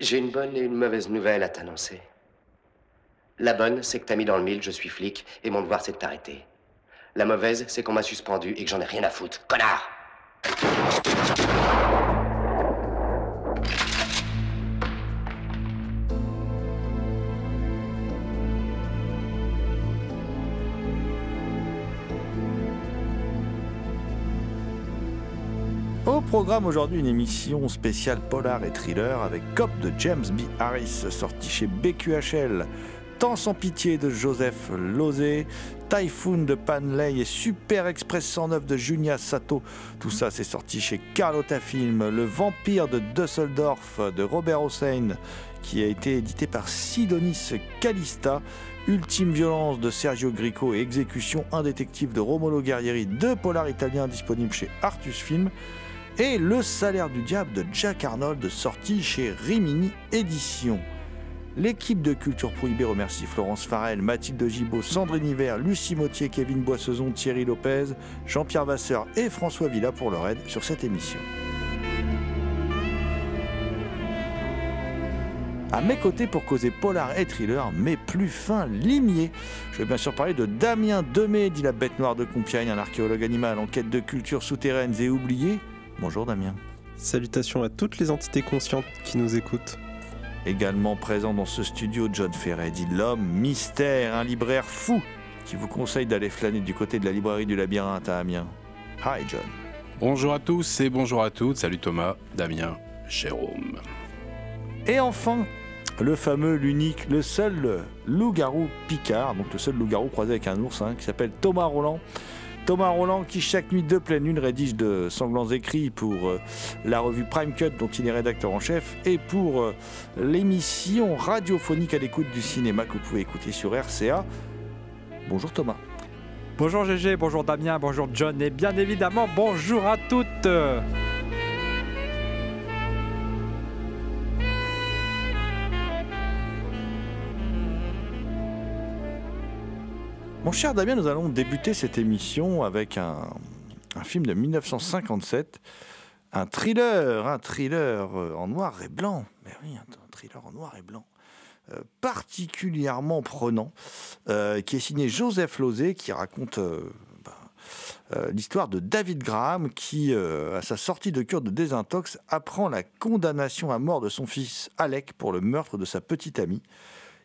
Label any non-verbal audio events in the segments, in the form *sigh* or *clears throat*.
J'ai une bonne et une mauvaise nouvelle à t'annoncer. La bonne, c'est que t'as mis dans le mille, je suis flic, et mon devoir c'est de t'arrêter. La mauvaise, c'est qu'on m'a suspendu et que j'en ai rien à foutre. Connard programme aujourd'hui, une émission spéciale polar et thriller avec Cop de James B. Harris, sorti chez BQHL. Temps sans pitié de Joseph Lozé, Typhoon de Panley et Super Express 109 de Junia Sato. Tout ça, c'est sorti chez Carlotta Film. Le Vampire de Dusseldorf de Robert Hossein, qui a été édité par Sidonis Calista. Ultime violence de Sergio Grico et Exécution, un détective de Romolo Guerrieri, deux polars italiens disponibles chez Artus Film. Et Le salaire du diable de Jack Arnold, sorti chez Rimini Éditions. L'équipe de Culture Prohibée remercie Florence Farel, Mathilde Gibaud, Sandrine Hiver, Lucie Mottier, Kevin Boissezon, Thierry Lopez, Jean-Pierre Vasseur et François Villa pour leur aide sur cette émission. À mes côtés pour causer polar et thriller, mais plus fin limier. Je vais bien sûr parler de Damien Demey, dit la bête noire de Compiègne, un archéologue animal en quête de cultures souterraines et oubliées. Bonjour Damien. Salutations à toutes les entités conscientes qui nous écoutent. Également présent dans ce studio, John Ferret, dit l'homme mystère, un libraire fou qui vous conseille d'aller flâner du côté de la librairie du labyrinthe à Amiens. Hi John. Bonjour à tous et bonjour à toutes. Salut Thomas, Damien, Jérôme. Et enfin, le fameux, l'unique, le seul loup-garou Picard, donc le seul loup-garou croisé avec un ours, hein, qui s'appelle Thomas Roland. Thomas Roland qui chaque nuit de pleine lune rédige de sanglants écrits pour euh, la revue Prime Cut dont il est rédacteur en chef et pour euh, l'émission radiophonique à l'écoute du cinéma que vous pouvez écouter sur RCA. Bonjour Thomas. Bonjour GG, bonjour Damien, bonjour John et bien évidemment bonjour à toutes. Mon cher Damien, nous allons débuter cette émission avec un, film de 1957, un thriller, un thriller euh, en noir et blanc. Mais oui, un, thriller en noir et blanc. euh, particulièrement prenant, euh, qui est signé Joseph Lozé, qui raconte ben, l'histoire de David Graham, qui, à sa sortie de cure de désintox, apprend la condamnation à mort de son fils Alec pour le meurtre de sa petite amie.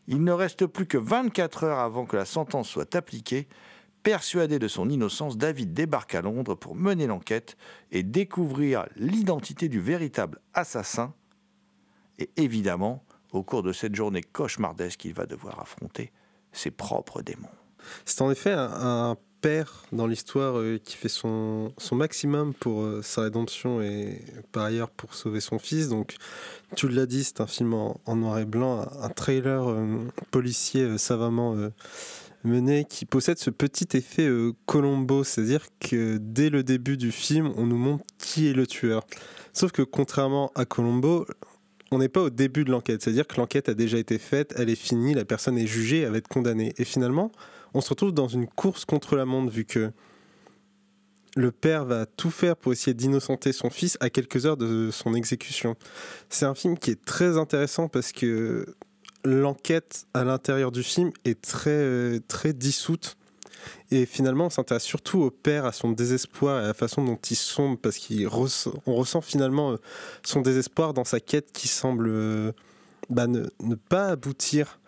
Il ne reste plus que 24 heures avant que la sentence soit appliquée. Persuadé de son innocence, David débarque à Londres pour mener l'enquête et découvrir l'identité du véritable assassin. Et évidemment, au cours de cette journée cauchemardesque, il va devoir affronter ses propres démons. C'est en effet un, père dans l'histoire euh, qui fait son, maximum pour euh, sa rédemption et par ailleurs pour sauver son fils. Donc, tu l'as dit, c'est un film en, noir et blanc, un, un trailer euh, policier savamment mené qui possède ce petit effet Colombo, c'est-à-dire que dès le début du film, on nous montre qui est le tueur. Sauf que contrairement à Colombo, on n'est pas au début de l'enquête, c'est-à-dire que l'enquête a déjà été faite, elle est finie, la personne est jugée, elle va être condamnée. Et finalement, on se retrouve dans une course contre la montre vu que le père va tout faire pour essayer d'innocenter son fils à quelques heures de son exécution. C'est un film qui est très intéressant parce que l'enquête à l'intérieur du film est très, très dissoute. Et finalement, on s'intéresse surtout au père, à son désespoir et à la façon dont il sombre, parce qu'on ressent, finalement euh, son désespoir dans sa quête qui semble euh, bah, ne pas aboutir.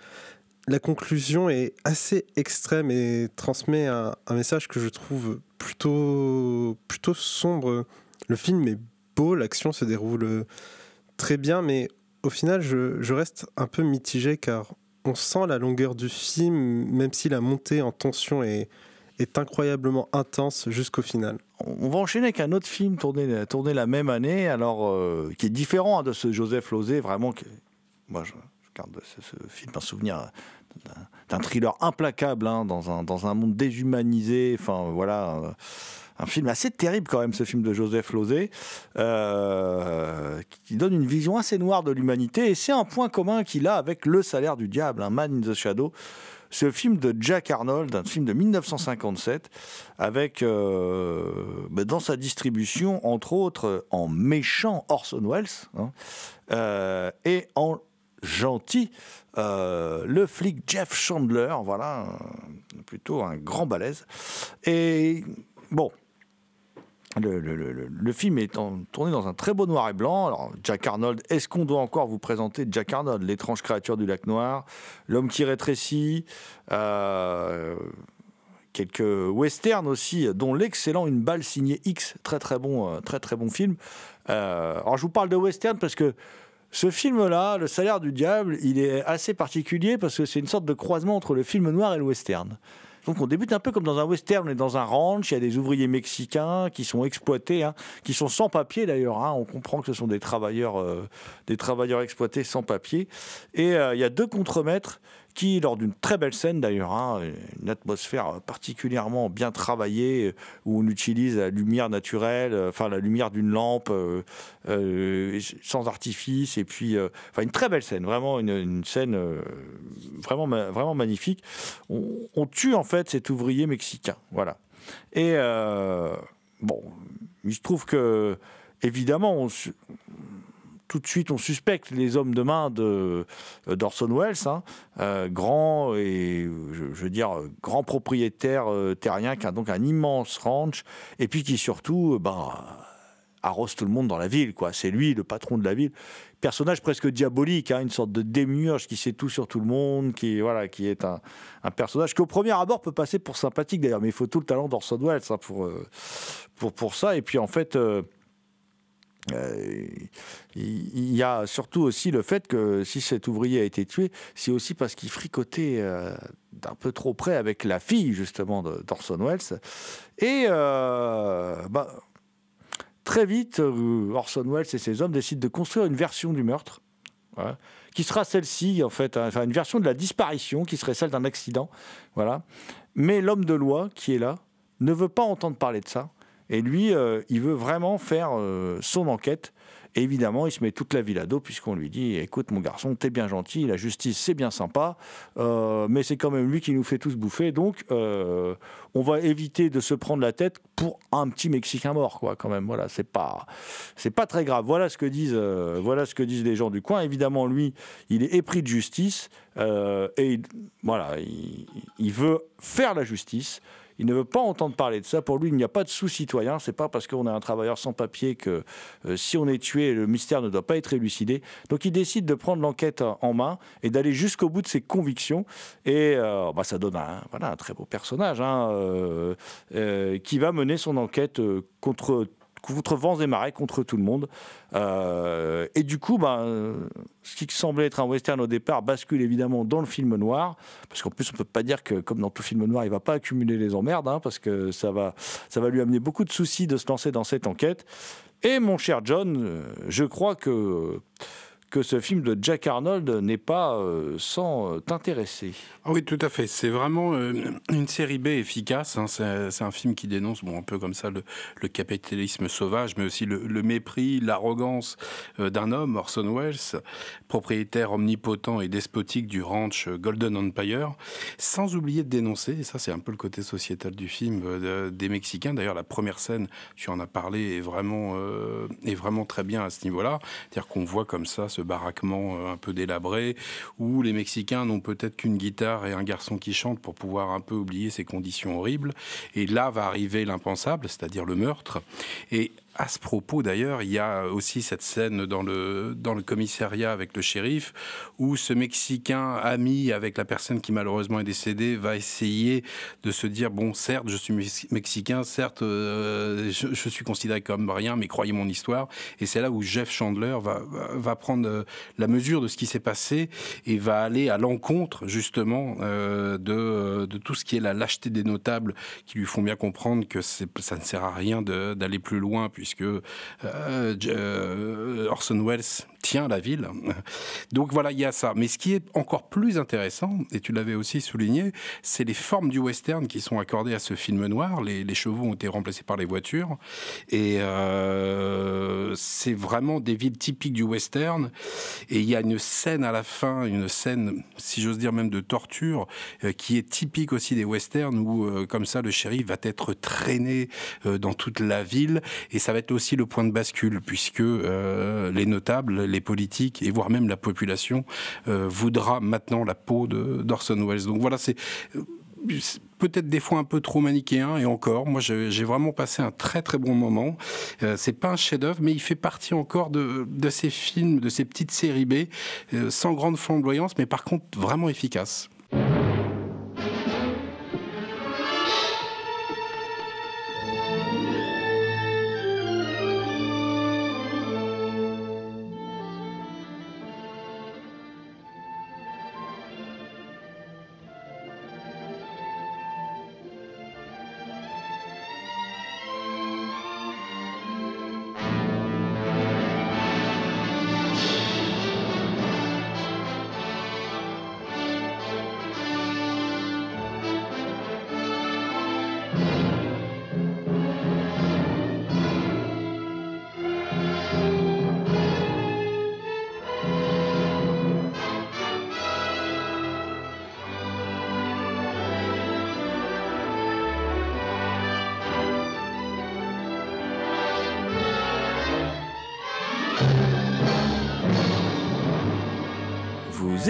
La conclusion est assez extrême et transmet un, message que je trouve plutôt, plutôt sombre. Le film est beau, l'action se déroule très bien, mais au final, je, je reste un peu mitigé car on sent la longueur du film, même si la montée en tension est, est incroyablement intense jusqu'au final. On va enchaîner avec un autre film tourné, tourné la même année, alors euh, qui est différent hein, de ce Joseph Losey, vraiment. Moi, je, je garde ce, ce film un souvenir d'un- thriller implacable hein, dans, un, dans un monde déshumanisé. Enfin, voilà. euh, un film assez terrible quand même, ce film de Joseph Losey, euh, qui donne une vision assez noire de l'humanité. Et c'est un point commun qu'il a avec Le salaire du diable, un Man in the Shadow. Ce film de Jack Arnold, un film de 1957, avec euh, bah, dans sa distribution, entre autres, en méchant Orson Welles hein, et en gentil euh, le flic Jeff Chandler, voilà, un- plutôt un grand balèze. Et bon, le, le- le- le- film est tourné dans un très beau noir et blanc. Alors, Jack Arnold, est-ce qu'on doit encore vous présenter Jack Arnold, l'étrange créature du lac noir, l'homme qui rétrécit, euh, quelques westerns aussi, dont l'excellent Une balle signée X, très très bon, euh, très très bon film. Euh, alors je vous parle de western parce que ce film-là, Le salaire du diable, il est assez particulier parce que c'est une sorte de croisement entre le film noir et le western. Donc on débute un peu comme dans un western, on est dans un ranch, il y a des ouvriers mexicains qui sont exploités, hein, qui sont sans papier d'ailleurs. hein. on comprend que ce sont des travailleurs, euh, des travailleurs exploités sans papier. Et euh, il y a deux contremaîtres lors d'une très belle scène d'ailleurs, hein, une atmosphère particulièrement bien travaillée, où on utilise la lumière naturelle, euh, enfin la lumière d'une lampe euh, euh, sans artifice, et puis, enfin une très belle scène, vraiment une, scène vraiment, vraiment magnifique. On, tue en fait cet ouvrier mexicain, voilà. Et bon, il se trouve que évidemment, on, tout de suite, on suspecte les hommes de main de euh, d'Orson Welles, hein, euh, grand et je, veux dire grand propriétaire euh, terrien qui a donc un immense ranch et puis qui surtout ben, arrose tout le monde dans la ville. quoi. C'est lui le patron de la ville. Personnage presque diabolique, hein, une sorte de démiurge qui sait tout sur tout le monde, qui voilà, qui est un, personnage qui au premier abord peut passer pour sympathique d'ailleurs, mais il faut tout le talent d'Orson Welles hein, pour, pour pour ça. Et puis en fait. Il il y a surtout aussi le fait que si cet ouvrier a été tué, c'est aussi parce qu'il fricotait euh, d'un peu trop près avec la fille justement d'Orson Welles. Et euh, bah, très vite, euh, Orson Welles et ses hommes décident de construire une version du meurtre. qui sera celle-ci, en fait, hein, une version de la disparition qui serait celle d'un accident. Voilà. Mais l'homme de loi qui est là ne veut pas entendre parler de ça. Et lui, euh, il veut vraiment faire euh, son enquête. Évidemment, il se met toute la ville à dos puisqu'on lui dit Écoute, mon garçon, t'es bien gentil, la justice, c'est bien sympa, euh, mais c'est quand même lui qui nous fait tous bouffer. Donc, on va éviter de se prendre la tête pour un petit Mexicain mort, quoi, quand même. Voilà, c'est pas, pas très grave. Voilà ce que disent, voilà ce que disent les gens du coin. Évidemment, lui, il est épris de justice et il- voilà, il, il veut faire la justice. Il ne veut pas entendre parler de ça. Pour lui, il n'y a pas de sous-citoyen. C'est pas parce qu'on est un travailleur sans papier que euh, si on est tué, le mystère ne doit pas être élucidé. Donc, il décide de prendre l'enquête en en main et d'aller jusqu'au bout de ses convictions. Et euh, bah, ça donne un, très beau personnage hein, euh, euh, qui va mener son enquête euh, contre contre vents et marées, contre tout le monde. Euh, et du coup, euh, ce qui semblait être un western au départ bascule évidemment dans le film noir, parce qu'en plus on peut pas dire que comme dans tout film noir, il va pas accumuler les emmerdes, hein, parce que ça va, ça va lui amener beaucoup de soucis de se lancer dans cette enquête. Et mon cher John, euh, je crois que que ce film de Jack Arnold n'est pas euh, sans euh, t'intéresser. Ah oui, tout à fait. C'est vraiment euh, une série B efficace. hein. C'est un film qui dénonce, bon, un peu comme ça, le, capitalisme sauvage, mais aussi le, mépris, l'arrogance d'un homme, Orson Welles, propriétaire omnipotent et despotique du ranch Golden Empire, sans oublier de dénoncer, et ça c'est un peu le côté sociétal du film, de- des Mexicains. D'ailleurs, la première scène, tu en as parlé, est vraiment, est vraiment très bien à ce niveau-là. C'est-à-dire qu'on voit comme ça ce baraquement euh, un peu délabré, où les Mexicains n'ont peut-être qu'une guitare et un garçon qui chante pour pouvoir un peu oublier ces conditions horribles. Et là va arriver l'impensable, c'est-à-dire le meurtre. Et à ce propos, d'ailleurs, il y a aussi cette scène dans le, dans le commissariat avec le shérif où ce Mexicain ami avec la personne qui malheureusement est décédée va essayer de se dire bon, certes, je suis mexicain, certes, euh, je, suis considéré comme rien, mais croyez mon histoire. Et c'est là où Jeff Chandler va, va, prendre euh, la mesure de ce qui s'est passé et va aller à l'encontre justement euh, de, de tout ce qui est la lâcheté des notables qui lui font bien comprendre que ça ne sert à rien d'aller plus loin puisque euh, euh, Orson Welles tient la ville. Donc voilà, il y a ça. Mais ce qui est encore plus intéressant, et tu l'avais aussi souligné, c'est les formes du western qui sont accordées à ce film noir. Les, chevaux ont été remplacés par les voitures. Et euh, c'est vraiment des villes typiques du western. Et il y a une scène à la fin, une scène, si j'ose dire même de torture, qui est typique aussi des westerns où, comme ça, le shérif va être traîné dans toute la ville. Et ça va être aussi le point de bascule, puisque euh, les notables, les politiques, et voire même la population, euh, voudra maintenant la peau d'Orson Welles. Donc voilà, c'est euh, peut-être des fois un peu trop manichéen et encore moi j'ai vraiment passé un très très bon moment c'est pas un chef-d'œuvre mais il fait partie encore de, de, ces films de ces petites séries B sans grande flamboyance mais par contre vraiment efficace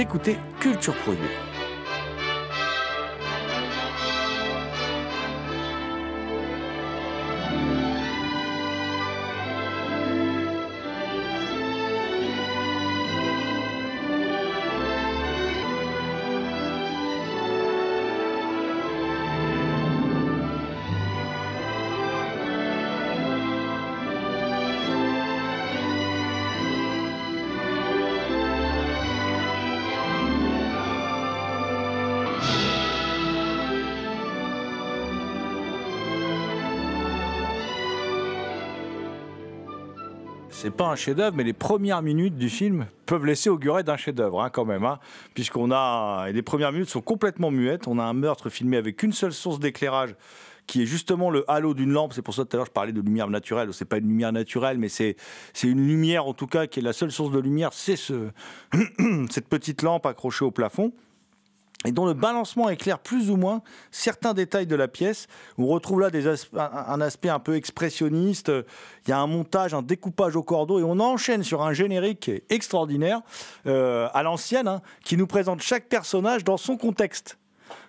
écoutez Culture Prohibée. C'est pas un chef-d'œuvre, mais les premières minutes du film peuvent laisser augurer d'un chef-d'œuvre, hein, quand même, hein, puisqu'on a les premières minutes sont complètement muettes. On a un meurtre filmé avec une seule source d'éclairage qui est justement le halo d'une lampe. C'est pour ça que tout à l'heure je parlais de lumière naturelle. C'est pas une lumière naturelle, mais c'est c'est une lumière en tout cas qui est la seule source de lumière. C'est ce *clears throat* cette petite lampe accrochée au plafond et dont le balancement éclaire plus ou moins certains détails de la pièce. On retrouve là un aspect un peu expressionniste, il y a un montage, un découpage au cordeau, et on enchaîne sur un générique extraordinaire, euh, à l'ancienne, hein, qui nous présente chaque personnage dans son contexte.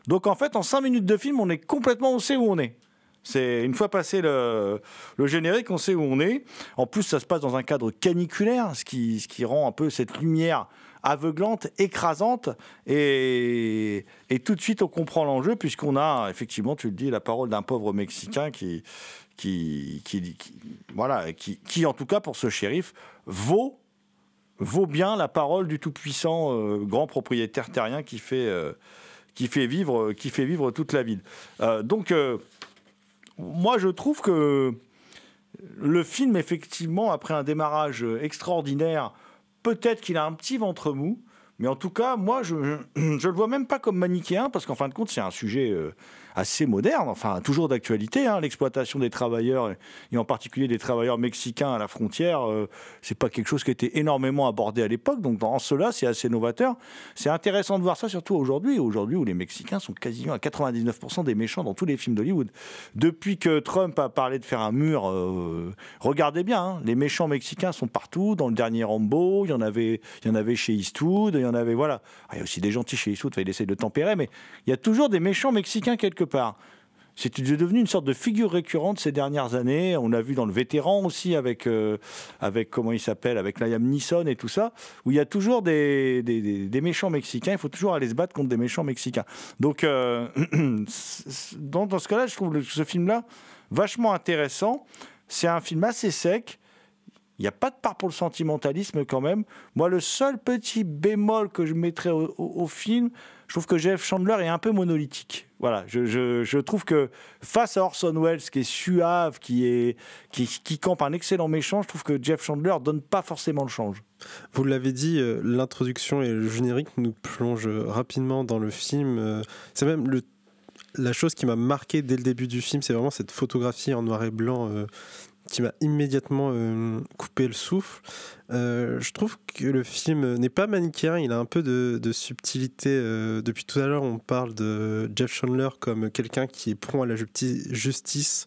Donc en fait, en cinq minutes de film, on est complètement, on sait où on est. C'est une fois passé le, générique, on sait où on est. En plus, ça se passe dans un cadre caniculaire, ce qui rend un peu cette lumière aveuglante, écrasante, et, tout de suite on comprend l'enjeu, puisqu'on a effectivement, tu le dis, la parole d'un pauvre Mexicain qui, qui, qui, voilà, qui, qui, en tout cas pour ce shérif, vaut, vaut bien la parole du tout-puissant euh, grand propriétaire terrien qui fait, euh, qui, fait vivre, qui fait vivre toute la ville. Euh, donc, moi je trouve que le film, effectivement, après un démarrage extraordinaire, Peut-être qu'il a un petit ventre mou, Mais en tout cas, moi, je *clears throat* ne le vois même pas comme manichéen, parce qu'en fin de compte, c'est un sujet euh, assez moderne, enfin toujours d'actualité. hein, L'exploitation des travailleurs, et en particulier des travailleurs mexicains à la frontière, euh, c'est pas quelque chose qui était énormément abordé à l'époque. Donc dans cela, c'est assez novateur. C'est intéressant de voir ça, surtout aujourd'hui, aujourd'hui où les Mexicains sont quasiment à 99% des méchants dans tous les films d'Hollywood. Depuis que Trump a parlé de faire un mur, euh, regardez bien, hein, les méchants mexicains sont partout. Dans le dernier Rambo, il y en avait, il y en avait chez Eastwood, il y en avait, voilà. Ah, il y a aussi des gentils chez Eastwood, il essaie de tempérer, mais il y a toujours des méchants mexicains quelque part. C'est devenu une sorte de figure récurrente ces dernières années. On l'a vu dans le vétéran aussi avec, euh, avec comment il s'appelle, avec Liam Neeson et tout ça, où il y a toujours des, méchants mexicains. Il faut toujours aller se battre contre des méchants mexicains. Donc, euh, *clears throat* dans, ce cas-là, je trouve ce film-là vachement intéressant. C'est un film assez sec. Il n'y a pas de part pour le sentimentalisme quand même. Moi, le seul petit bémol que je mettrais au film, je trouve que Jeff Chandler est un peu monolithique. Voilà, je, je- trouve que face à Orson Welles, qui est suave, qui, est, qui, campe un excellent méchant, je trouve que Jeff Chandler donne pas forcément le change. Vous l'avez dit, euh, l'introduction et le générique nous plongent rapidement dans le film. euh, C'est même le, la chose qui m'a marqué dès le début du film, c'est vraiment cette photographie en noir et blanc euh, qui m'a immédiatement euh, coupé le souffle. Euh, je trouve que le film n'est pas manichéen, il a un peu de, subtilité. euh, depuis tout à l'heure, on parle de Jeff Chandler comme quelqu'un qui est prompt à la justi- justice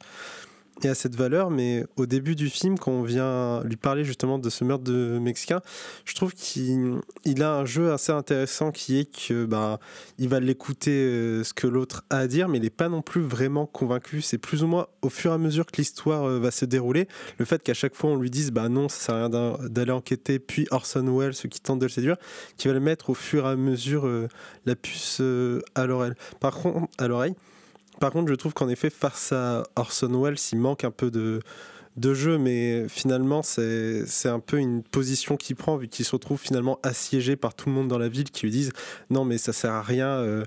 et à cette valeur, mais au début du film, quand on vient lui parler justement de ce meurtre de Mexicain, je trouve qu'il il a un jeu assez intéressant qui est que bah, il va l'écouter euh, ce que l'autre a à dire, mais il n'est pas non plus vraiment convaincu. C'est plus ou moins au fur et à mesure que l'histoire euh, va se dérouler, le fait qu'à chaque fois on lui dise bah non, ça sert à rien d'aller enquêter, puis Orson Welles, ceux qui tentent de le séduire, qui va le mettre au fur et à mesure euh, la puce à l'oreille. Par contre, à l'oreille. Par contre, je trouve qu'en effet, face à Orson Welles, il manque un peu de, jeu, mais finalement, c'est un peu une position qu'il prend, vu qu'il se retrouve finalement assiégé par tout le monde dans la ville qui lui disent Non, mais ça sert à rien, euh,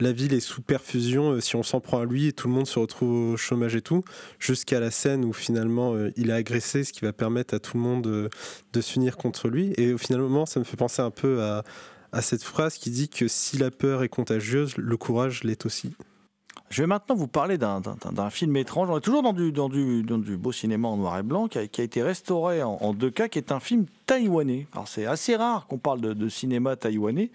la ville est sous perfusion, euh, si on s'en prend à lui, tout le monde se retrouve au chômage et tout, jusqu'à la scène où finalement euh, il est agressé, ce qui va permettre à tout le monde de s'unir contre lui. Et finalement, ça me fait penser un peu à, à cette phrase qui dit que si la peur est contagieuse, le courage l'est aussi. Je vais maintenant vous parler d'un- film étrange. On est toujours dans du, dans du, dans du beau cinéma en noir et blanc qui a, été restauré en, en 2K, qui est un film taïwanais. Alors c'est assez rare qu'on parle de, cinéma taïwanais,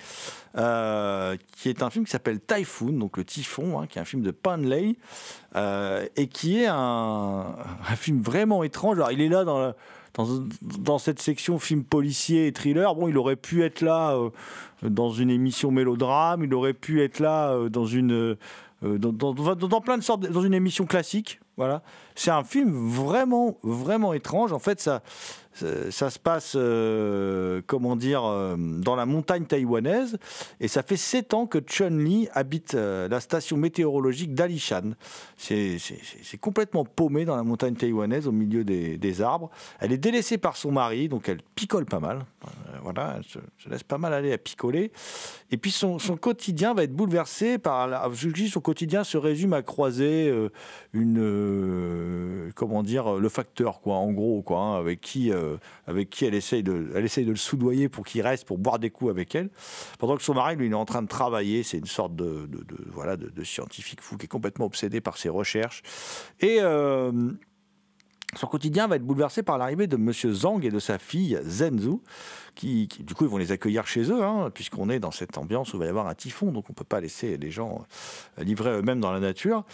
euh, qui est un film qui s'appelle Typhoon, donc le typhon, hein, qui est un film de Pan Lei, euh, et qui est un, film vraiment étrange. Alors il est là dans dans, cette section film policier et thriller, bon, il aurait pu être là euh, dans une émission mélodrame, il aurait pu être là dans une dans- dans plein de sortes, dans une émission classique. Voilà, c'est un film vraiment, vraiment étrange. En fait, ça, ça, se passe, euh, comment dire, euh, dans la montagne taïwanaise, et ça fait sept ans que Chun Li habite euh, la station météorologique d'Alishan. C'est complètement paumé dans la montagne taïwanaise, au milieu des, arbres. Elle est délaissée par son mari, donc elle picole pas mal. Voilà, elle se, se laisse pas mal aller à picoler. Et puis son, quotidien va être bouleversé par. La, dis, son quotidien se résume à croiser une. comment dire Le facteur, quoi, en gros, quoi, hein, avec, qui, euh, avec qui elle essaye, de, elle essaye de le soudoyer pour qu'il reste, pour boire des coups avec elle. Pendant que son mari, lui, il est en train de travailler. C'est une sorte de, de- voilà, de, scientifique fou qui est complètement obsédé par ses recherches. Et. euh, son quotidien va être bouleversé par l'arrivée de Monsieur Zhang et de sa fille Zenzu, qui, du coup, vont les accueillir chez eux, hein, puisqu'on est dans cette ambiance où il va y avoir un typhon, donc on ne peut pas laisser les gens euh, livrés eux-mêmes dans la nature.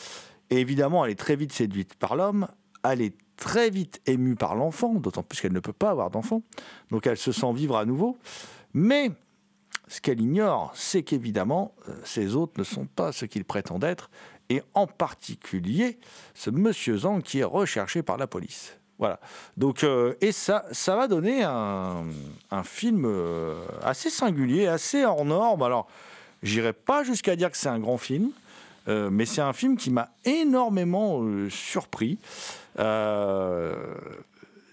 Et évidemment, elle est très vite séduite par l'homme, elle est très vite émue par l'enfant, d'autant plus qu'elle ne peut pas avoir d'enfant, donc elle se sent vivre à nouveau. Mais ce qu'elle ignore, c'est qu'évidemment, euh, ces hôtes ne sont pas ce qu'ils prétendent être, et en particulier ce monsieur Zhang qui est recherché par la police. Voilà. Donc, euh, et ça, ça va donner un, un film euh, assez singulier, assez hors norme. Alors, j'irai pas jusqu'à dire que c'est un grand film, euh, mais c'est un film qui m'a énormément euh, surpris. Euh,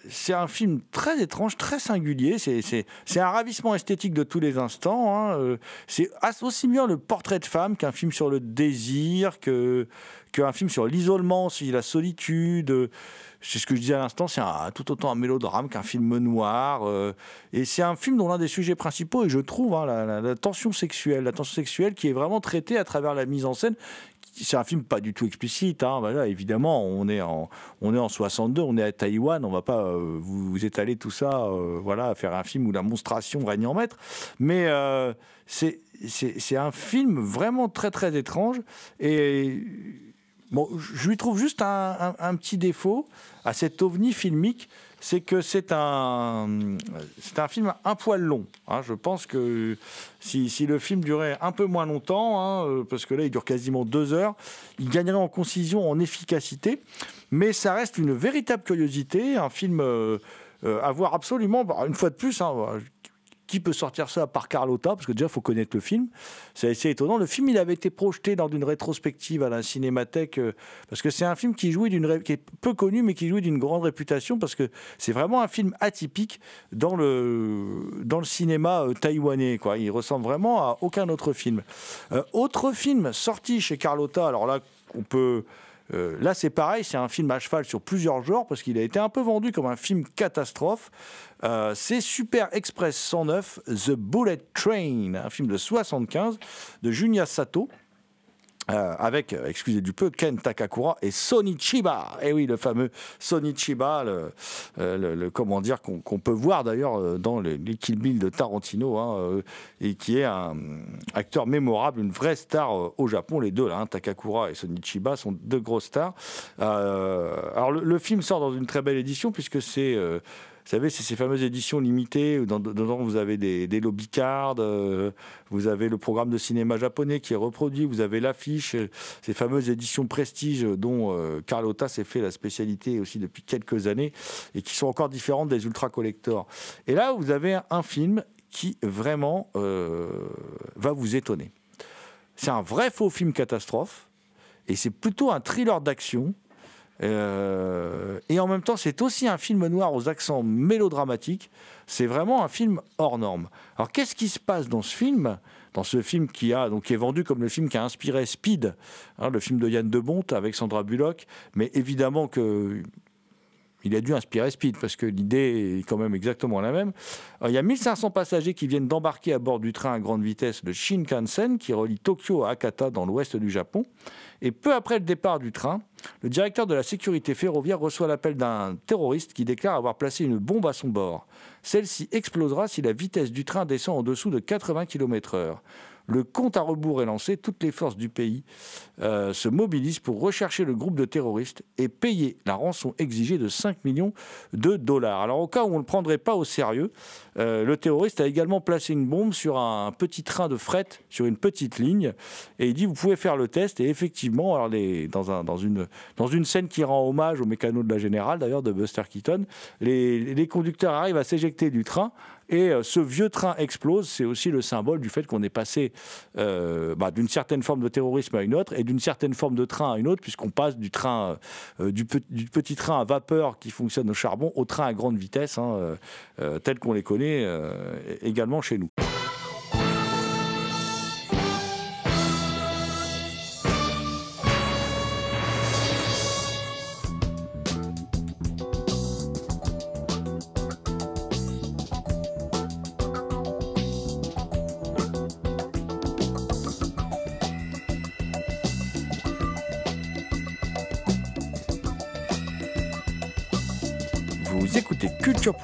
c'est un film très étrange, très singulier. C'est un ravissement esthétique de tous les instants. Hein. Euh, c'est aussi bien le portrait de femme qu'un film sur le désir, qu'un film sur l'isolement, la solitude. C'est ce que je disais à l'instant, c'est tout autant un mélodrame qu'un film noir. Euh, et c'est un film dont l'un des sujets principaux, et je trouve, hein, la, tension sexuelle, la tension sexuelle qui est vraiment traitée à travers la mise en scène, c'est un film pas du tout explicite. Hein. Évidemment, on est en on est en 62, on est à Taïwan, on va pas euh, vous, étaler tout ça, euh, voilà, faire un film où la monstration règne en maître. Mais euh, c'est c'est un film vraiment très très étrange et bon, je lui trouve juste un, petit défaut à cet ovni filmique c'est que c'est un, c'est un film un poil long. Hein. Je pense que si, si, le film durait un peu moins longtemps, hein, euh, parce que là il dure quasiment deux heures, il gagnerait en concision, en efficacité. Mais ça reste une véritable curiosité, un film euh, euh, à voir absolument, bah, une fois de plus, hein, qui peut sortir ça par Carlotta Parce que déjà, il faut connaître le film. C'est assez étonnant. Le film, il avait été projeté dans une rétrospective à la Cinémathèque, euh, parce que c'est un film qui, d'une, qui est peu connu, mais qui jouit d'une grande réputation, parce que c'est vraiment un film atypique dans le, dans le cinéma euh, taïwanais. Quoi. Il ressemble vraiment à aucun autre film. Euh, autre film sorti chez Carlotta, alors là, on peut... là, c'est pareil, c'est un film à cheval sur plusieurs genres parce qu'il a été un peu vendu comme un film catastrophe. Euh, c'est Super Express 109, The Bullet Train, un film de 75 de Junya Sato. Euh, avec, euh, excusez du peu, Ken Takakura et Sonny Chiba. Et eh oui, le fameux Sonny Chiba, le, comment dire, qu'on peut voir d'ailleurs dans les, Kill Bill de Tarantino, hein, et qui est un acteur mémorable, une vraie star au Japon. Les deux, là, hein, Takakura et Sonny Chiba, sont deux grosses stars. alors, le, film sort dans une très belle édition, puisque c'est savez, c'est ces fameuses éditions limitées où dedans vous avez des, des lobby cards, euh, vous avez le programme de cinéma japonais qui est reproduit, vous avez l'affiche, ces fameuses éditions prestige dont euh, Carlotta s'est fait la spécialité aussi depuis quelques années et qui sont encore différentes des ultra collectors. Et là, vous avez un film qui vraiment euh, va vous étonner. C'est un vrai faux film catastrophe et c'est plutôt un thriller d'action euh, et en même temps, c'est aussi un film noir aux accents mélodramatiques. C'est vraiment un film hors norme. Alors, qu'est-ce qui se passe dans ce film Dans ce film qui, a, donc, est vendu comme le film qui a inspiré Speed, hein, le film de Yann de Debont avec Sandra Bullock? Mais évidemment que il a dû inspirer Speed parce que l'idée est quand même exactement la même. il y a 1500 passagers qui viennent d'embarquer à bord du train à grande vitesse, le Shinkansen, qui relie Tokyo à Akata dans l'ouest du Japon. Et peu après le départ du train, le directeur de la sécurité ferroviaire reçoit l'appel d'un terroriste qui déclare avoir placé une bombe à son bord. Celle-ci explosera si la vitesse du train descend en dessous de 80 km/h. Le compte à rebours est lancé. Toutes les forces du pays euh, se mobilisent pour rechercher le groupe de terroristes et payer la rançon exigée de 5 millions de dollars. Alors au cas où on ne le prendrait pas au sérieux, euh, le terroriste a également placé une bombe sur un petit train de fret, sur une petite ligne, et il dit vous pouvez faire le test. Et effectivement, dans, un, dans, une, scène qui rend hommage au mécano de la générale, d'ailleurs de Buster Keaton, les conducteurs arrivent à s'éjecter du train et euh, ce vieux train explose, c'est aussi le symbole du fait qu'on est passé euh, bah, d'une certaine forme de terrorisme à une autre et d'une certaine forme de train à une autre, puisqu'on passe du train, euh, du, petit train à vapeur qui fonctionne au charbon au train à grande vitesse, hein, tel qu'on les connaît également chez nous.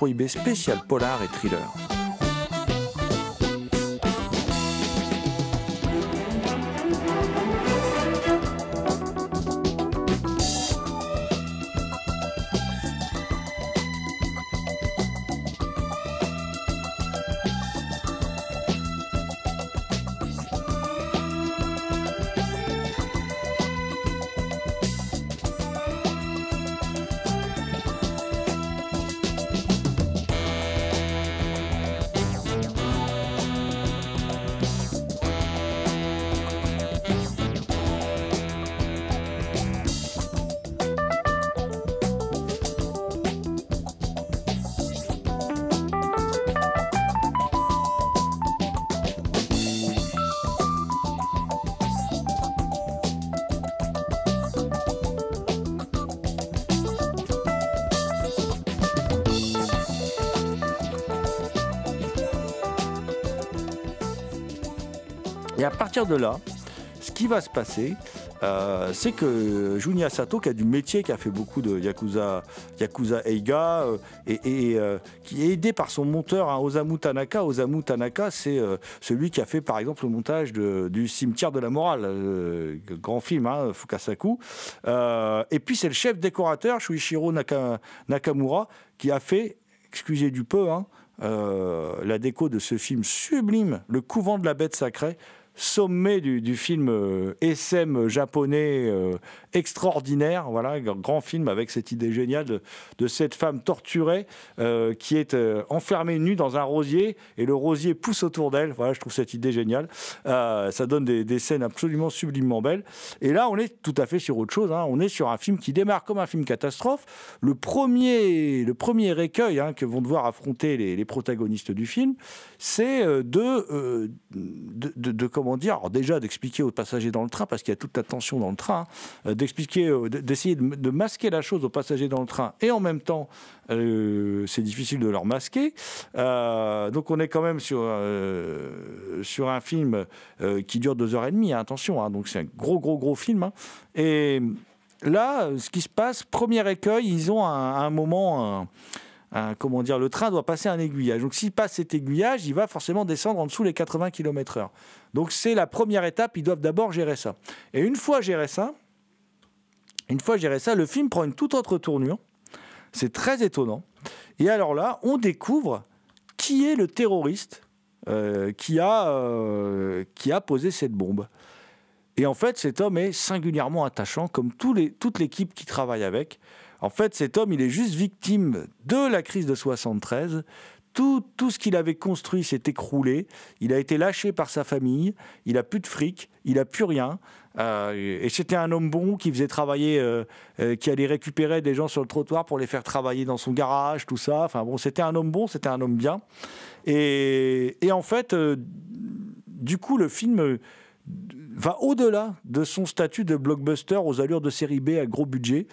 Culture Prohibée spécial polar et thriller. De là, ce qui va se passer, euh, c'est que Junya Sato, qui a du métier, qui a fait beaucoup de Yakuza, Yakuza Eiga, euh, et, euh, qui est aidé par son monteur, hein, Osamu Tanaka. Osamu Tanaka, c'est celui qui a fait par exemple le montage du Cimetière de la Morale, grand film, hein, Fukasaku. et puis c'est le chef décorateur, Shuichiro Nakamura, qui a fait, excusez du peu, hein, la déco de ce film sublime, Le couvent de la bête sacrée, sommet du, film euh, SM japonais euh, extraordinaire. Voilà, grand film avec cette idée géniale de, cette femme torturée euh, qui est enfermée nue dans un rosier et le rosier pousse autour d'elle. Voilà, je trouve cette idée géniale. ça donne des, scènes absolument sublimement belles. Et là, on est tout à fait sur autre chose. Hein. On est sur un film qui démarre comme un film catastrophe. Le premier, le premier écueil hein, que vont devoir affronter les, protagonistes du film, c'est de, de, de comment dire, déjà d'expliquer aux passagers dans le train, parce qu'il y a toute la tension dans le train, hein, euh, d'expliquer, euh, d'essayer de, masquer la chose aux passagers dans le train, et en même temps, euh, c'est difficile de leur masquer. donc on est quand même sur, un film qui dure deux heures et demie, hein, attention, hein, donc c'est un gros, gros, gros film. et là, ce qui se passe, premier écueil, ils ont un, moment... comment dire, le train doit passer un aiguillage. Donc s'il passe cet aiguillage, il va forcément descendre en dessous les 80 km/h. Donc c'est la première étape, ils doivent d'abord gérer ça. Et une fois géré ça, une fois géré ça, le film prend une toute autre tournure. C'est très étonnant. Et alors là, on découvre qui est le terroriste euh, qui, a, euh, qui a posé cette bombe. Et en fait, cet homme est singulièrement attachant, comme toute l'équipe qui travaille avec. En fait, cet homme, il est juste victime de la crise de 73. Tout, tout ce qu'il avait construit s'est écroulé. Il a été lâché par sa famille. Il a plus de fric. Il a plus rien. Euh, et c'était un homme bon qui faisait travailler, euh, euh, qui allait récupérer des gens sur le trottoir pour les faire travailler dans son garage, tout ça. Enfin bon, c'était un homme bon, c'était un homme bien. Et, et en fait, du coup, le film va au-delà de son statut de blockbuster aux allures de série B à gros budget.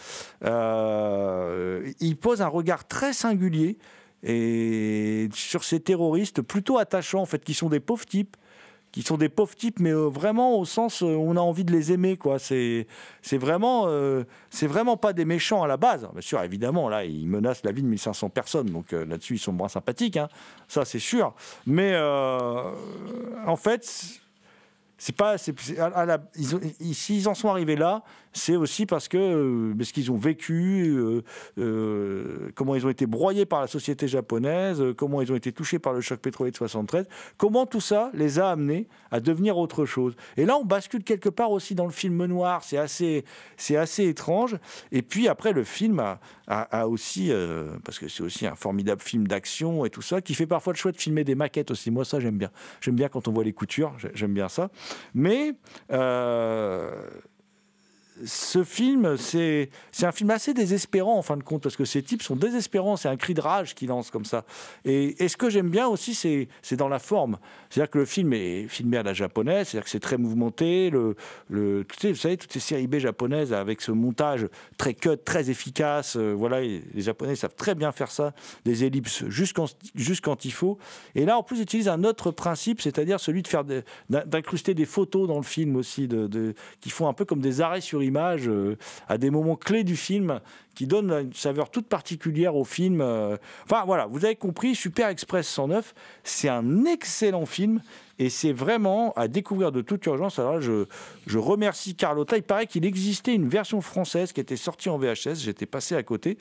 Euh, il pose un regard très singulier et sur ces terroristes plutôt attachants en fait, qui sont des pauvres types qui sont des pauvres types, mais euh, vraiment au sens où on a envie de les aimer, quoi. C'est, c'est vraiment, euh, c'est vraiment pas des méchants à la base. Bien sûr, évidemment, là, ils menacent la vie de 1500 personnes, donc là-dessus, ils sont moins sympathiques, hein. ça, c'est sûr. Mais en fait, c'est pas, c'est, à la, ils, s'ils en sont arrivés là, c'est aussi parce que euh, parce qu'ils ont vécu, euh, euh, comment ils ont été broyés par la société japonaise, comment ils ont été touchés par le choc pétrolier de 73, comment tout ça les a amenés à devenir autre chose. Et là, on bascule quelque part aussi dans le film noir, c'est assez, c'est assez étrange. Et puis après, le film a, a, aussi, parce que c'est aussi un formidable film d'action et tout ça, qui fait parfois le choix de filmer des maquettes aussi. Moi, ça, j'aime bien. J'aime bien quand on voit les coutures, j'aime bien ça. Mais ce film, c'est un film assez désespérant en fin de compte, parce que ces types sont désespérants, c'est un cri de rage qu'ils lancent comme ça. Et, ce que j'aime bien aussi, c'est dans la forme. C'est-à-dire que le film est filmé à la japonaise, c'est-à-dire que c'est très mouvementé. Le, le, vous savez, toutes ces séries B japonaises avec ce montage très cut, très efficace, euh, voilà, les Japonais savent très bien faire ça, des ellipses juste quand, il faut. Et là, en plus, ils utilisent un autre principe, c'est-à-dire celui de faire d'incruster des photos dans le film aussi, de, qui font un peu comme des arrêts sur euh, à des moments clés du film qui donnent une saveur toute particulière au film. Euh. Enfin voilà, vous avez compris, Super Express 109, c'est un excellent film et c'est vraiment à découvrir de toute urgence. Alors je, je remercie Carlotta. Il paraît qu'il existait une version française qui était sortie en VHS, j'étais passé à côté,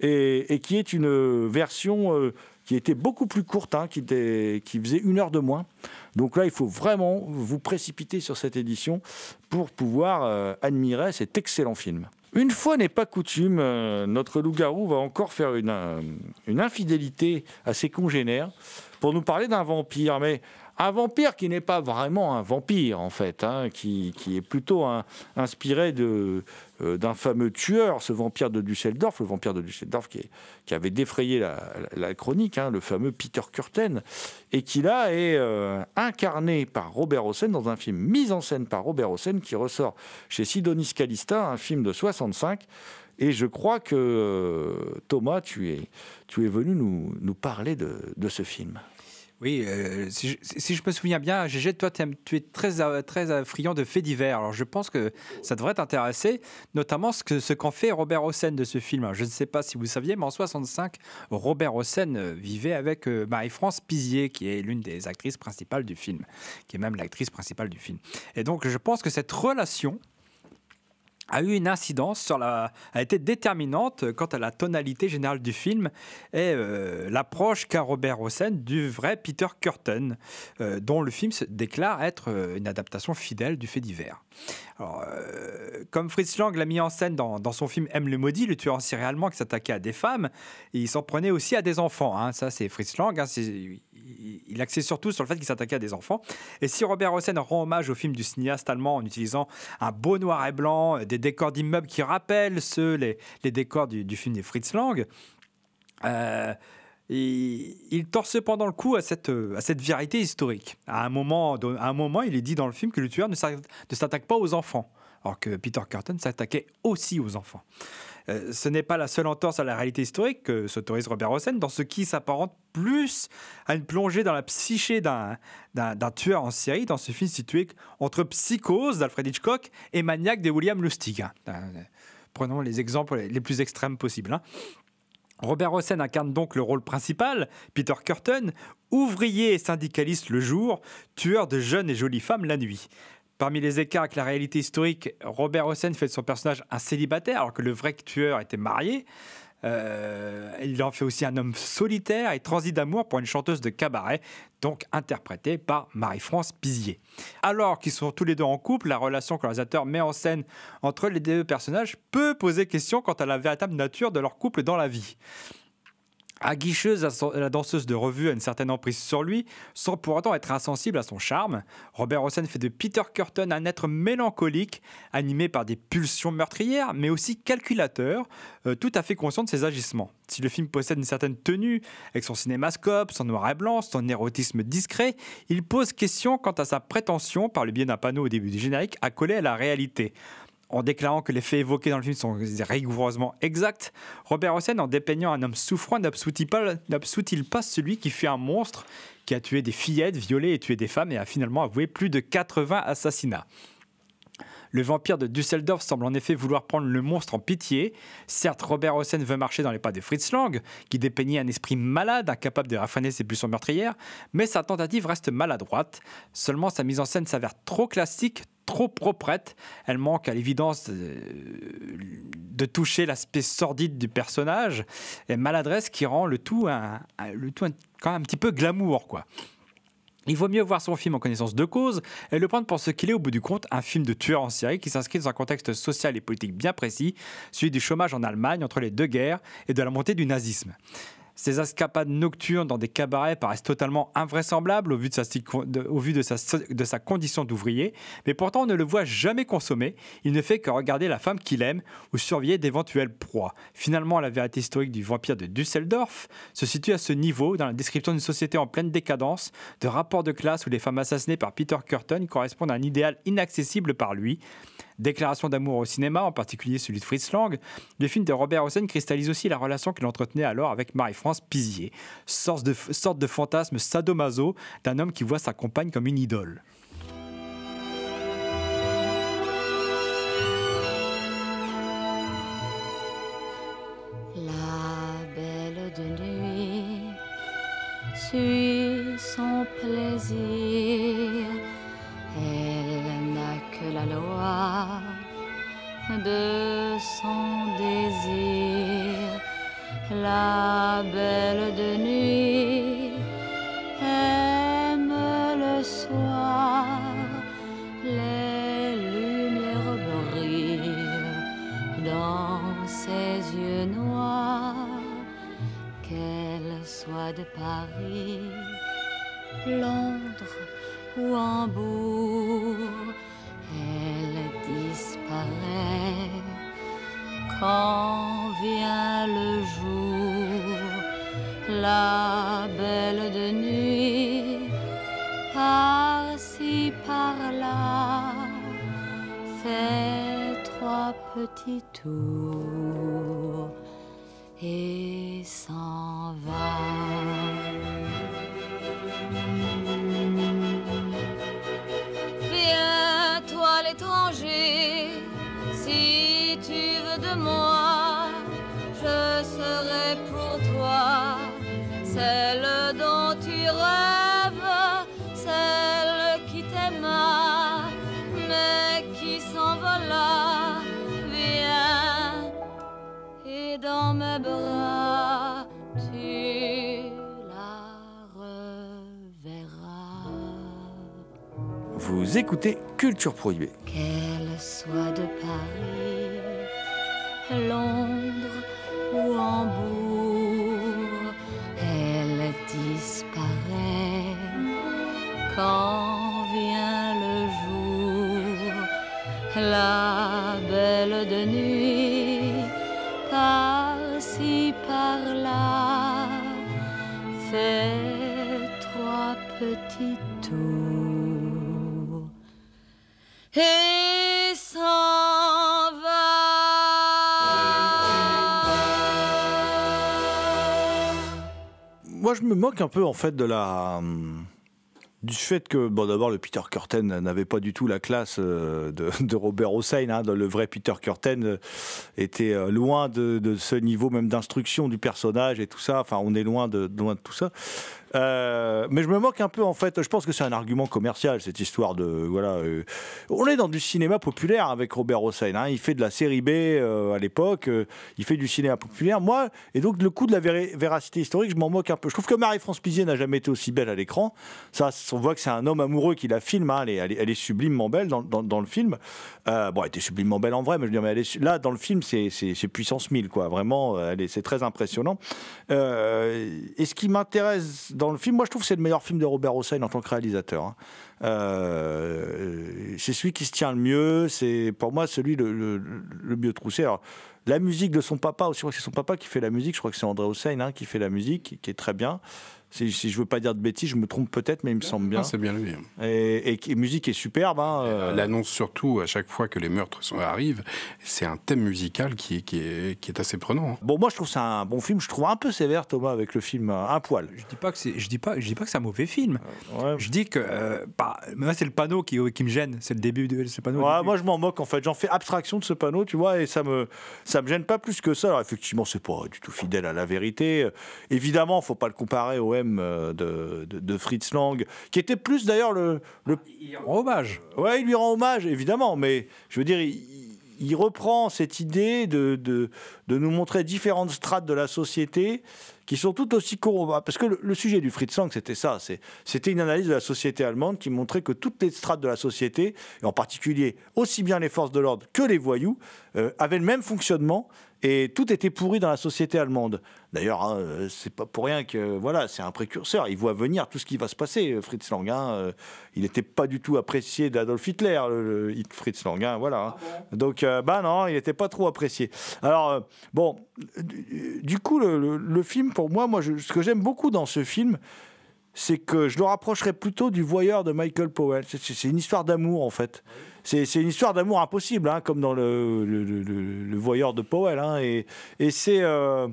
et, qui est une version euh, qui était beaucoup plus courte, hein, qui, faisait une heure de moins. Donc là, il faut vraiment vous précipiter sur cette édition pour pouvoir euh, admirer cet excellent film. Une fois n'est pas coutume, euh, notre loup-garou va encore faire une, euh, une infidélité à ses congénères pour nous parler d'un vampire. Mais un vampire qui n'est pas vraiment un vampire, en fait, hein, qui, est plutôt inspiré euh, d'un fameux tueur, ce vampire de Düsseldorf, le vampire de Düsseldorf qui, qui avait défrayé la, chronique, hein, le fameux Peter Curten, et qui là est euh, incarné par Robert Hossein dans un film mis en scène par Robert Hossein qui ressort chez Sidonis Calista, un film de 65. Et je crois que euh, Thomas, tu es, tu es venu nous, nous parler de, de ce film. Oui, euh, si, je, me souviens bien, Gégé, toi, tu es très, euh, très euh, friand de faits divers. Alors, je pense que ça devrait t'intéresser, notamment ce qu'en ce qu'en fait Robert Hossein de ce film. je ne sais pas si vous saviez, mais en 65, Robert Hossein vivait avec Marie-France Pizier, qui est l'une des actrices principales du film, qui est même l'actrice principale du film. Et donc, je pense que cette relation a eu une incidence sur la, a été déterminante quant à la tonalité générale du film et euh, l'approche qu'a Robert Hossein du vrai Peter Curtin, euh, dont le film se déclare être euh, une adaptation fidèle du fait divers. Alors, comme Fritz Lang l'a mis en scène dans, son film M le maudit, le tueur en série allemand qui s'attaquait à des femmes, il s'en prenait aussi à des enfants. Hein. Ça, c'est Fritz Lang. Hein, il axait surtout sur le fait qu'il s'attaquait à des enfants. Et si Robert Hossein rend hommage au film du cinéaste allemand en utilisant un beau noir et blanc, des décors d'immeubles qui rappellent ceux, les, les décors du, film des Fritz Lang, euh, il, tord cependant le coup à cette, à cette vérité historique. À un, moment, à un moment, il est dit dans le film que le tueur ne s'attaque pas aux enfants, alors que Peter Curtin s'attaquait aussi aux enfants. Euh, ce n'est pas la seule entorse à la réalité historique que s'autorise Robert Hossein dans ce qui s'apparente plus à une plongée dans la psyché d'un tueur en série dans ce film situé entre Psychose d'Alfred Hitchcock et Maniac de William Lustig. Hein. Euh, prenons les exemples les plus extrêmes possibles. Hein. Robert Hossein incarne donc le rôle principal, Peter Curtin, ouvrier et syndicaliste le jour, tueur de jeunes et jolies femmes la nuit. Parmi les écarts avec la réalité historique, Robert Hossein fait de son personnage un célibataire alors que le vrai tueur était marié. Euh, il en fait aussi un homme solitaire et transi d'amour pour une chanteuse de cabaret, donc interprétée par Marie-France Pizier. Alors qu'ils sont tous les deux en couple, la relation que le réalisateur met en scène entre les deux personnages peut poser question quant à la véritable nature de leur couple dans la vie. Aguicheuse, la danseuse de revue a une certaine emprise sur lui, sans pour autant être insensible à son charme. Robert Hossein fait de Peter Curtin un être mélancolique, animé par des pulsions meurtrières, mais aussi calculateur, euh, tout à fait conscient de ses agissements. Si le film possède une certaine tenue, avec son cinémascope, son noir et blanc, son érotisme discret, il pose question quant à sa prétention, par le biais d'un panneau au début du générique, à coller à la réalité en déclarant que les faits évoqués dans le film sont rigoureusement exacts, Robert Hossein, en dépeignant un homme souffrant, n'absoutit pas, pas celui qui fut un monstre, qui a tué des fillettes, violé et tué des femmes et a finalement avoué plus de 80 assassinats. Le vampire de Düsseldorf semble en effet vouloir prendre le monstre en pitié. Certes, Robert Hossein veut marcher dans les pas de Fritz Lang, qui dépeignait un esprit malade, incapable de raffiner ses pulsions meurtrières, mais sa tentative reste maladroite. Seulement, sa mise en scène s'avère trop classique, trop proprette. Elle manque à l'évidence de, toucher l'aspect sordide du personnage et maladresse qui rend le tout, un, le tout quand même un petit peu glamour, quoi. Il vaut mieux voir son film en connaissance de cause et le prendre pour ce qu'il est au bout du compte, un film de tueur en série qui s'inscrit dans un contexte social et politique bien précis, celui du chômage en Allemagne entre les deux guerres et de la montée du nazisme. Ces escapades nocturnes dans des cabarets paraissent totalement invraisemblables au vu de sa condition d'ouvrier, mais pourtant on ne le voit jamais consommer. Il ne fait que regarder la femme qu'il aime ou surveiller d'éventuelles proies. Finalement, la vérité historique du vampire de Düsseldorf se situe à ce niveau dans la description d'une société en pleine décadence, de rapports de classe où les femmes assassinées par Peter Curtin correspondent à un idéal inaccessible par lui. Déclaration d'amour au cinéma, en particulier celui de Fritz Lang, le film de Robert Hossein cristallise aussi la relation qu'il entretenait alors avec Marie-France Pizier, sorte de, sorte de fantasme sadomaso d'un homme qui voit sa compagne comme une idole. La belle de nuit suit son plaisir de son désir, la belle de nuit aime le soir, les lumières brillent dans ses yeux noirs, qu'elle soit de Paris, Londres ou Hambourg quand vient le jour, la belle de nuit, par-ci, par-là, fait trois petits tours et s'en va. Écoutez Culture Prohibée. Qu'elle soit de Paris, Londres ou Hambourg, elle disparaît quand vient le jour. La belle de nuit, par-ci, par-là, fait et s'en va. Moi, je me moque un peu en fait de la hum, du fait que bon d'abord le Peter Curtin n'avait pas du tout la classe euh, de, *laughs* Robert Hossein hein, le vrai Peter Curtin euh, était euh, loin de, de ce niveau même d'instruction du personnage et tout ça. Enfin on est loin de loin de tout ça Euh, mais je me moque un peu en fait. Je pense que c'est un argument commercial cette histoire de voilà. euh, on est dans du cinéma populaire avec Robert Hossein. hein. Il fait de la série B euh, à l'époque. il fait du cinéma populaire. Moi et donc le coup de la véra- véracité historique, je m'en moque un peu. Je trouve que Marie-France Pizier n'a jamais été aussi belle à l'écran. Ça, on voit que c'est un homme amoureux qui la filme. hein. Elle, est, elle sublimement belle dans, le film. Bon, elle était sublimement belle en vrai, mais je veux dire, mais là dans le film, c'est puissance 1000 quoi. Vraiment, c'est très impressionnant. Et ce qui m'intéresse dans le film, moi je trouve que c'est le meilleur film de Robert Hossein en tant que réalisateur. hein. Euh, c'est celui qui se tient le mieux, c'est pour moi celui le, le, le mieux troussé. Alors, la musique de son papa aussi, je c'est son papa qui fait la musique, je crois que c'est André Hossein hein, qui fait la musique, qui est très bien. Si, si je veux pas dire de bêtises, je me trompe peut-être, mais il me semble bien. Ah, c'est bien lui. Et, et qui- musique est superbe. hein, euh, L'annonce surtout, à chaque fois que les meurtres sont, arrivent, c'est un thème musical qui est, qui est, qui est assez prenant. hein. Bon, moi je trouve ça un bon film. Je trouve un peu sévère Thomas avec le film euh, Un poil. Je dis pas que c'est, je dis pas, je dis pas que c'est un mauvais film. Ouais. Je dis que, euh, bah, moi c'est le panneau qui, qui me gêne. C'est le début de ce panneau. au Ouais, moi je m'en moque en fait, j'en fais abstraction de ce panneau, tu vois, et ça me ça me gêne pas plus que ça. Alors effectivement, c'est pas du tout fidèle à la vérité. Euh, Évidemment, faut pas le comparer au Euh, de, de, de Fritz Lang, qui était plus d'ailleurs le, le Il rend hommage. Ouais, il lui rend hommage, évidemment, mais je veux dire, il, il reprend cette idée de, de, de nous montrer différentes strates de la société qui sont toutes aussi corrompues. Parce que le, le sujet du Fritz Lang, c'était ça. C'était une analyse de la société allemande qui montrait que toutes les strates de la société, et en particulier aussi bien les forces de l'ordre que les voyous, euh, avaient le même fonctionnement et tout était pourri dans la société allemande. D'ailleurs, hein, c'est pas pour rien que voilà, c'est un précurseur. Il voit venir tout ce qui va se passer, euh, Fritz Lang. hein, euh, il n'était pas du tout apprécié d'Adolf Hitler, le, Fritz Lang. hein, voilà. hein. Donc, euh, bah non, il n'était pas trop apprécié. Alors, bon, du, coup, le, film, pour moi, moi, ce que j'aime beaucoup dans ce film, c'est que je le rapprocherais plutôt du voyeur de Michael Powell. C'est- une histoire d'amour, en fait. C'est une histoire d'amour impossible, hein, comme dans le, le, voyeur de Powell. hein, et et c'est euh,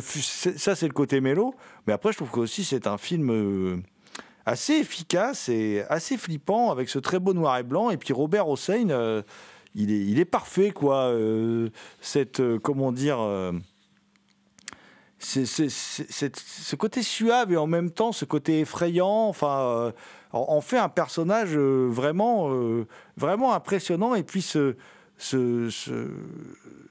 ça, c'est le côté mélo. Mais après, je trouve que aussi c'est un film euh, assez efficace et assez flippant, avec ce très beau noir et blanc. Et puis Robert Hossein, euh, il, est, parfait, quoi. euh, cette, euh, comment dire. euh, c'est, c'est- c'est- ce côté suave et en même temps ce côté effrayant, enfin, en, fait un personnage vraiment, vraiment impressionnant. Et puis ce, ce, ce,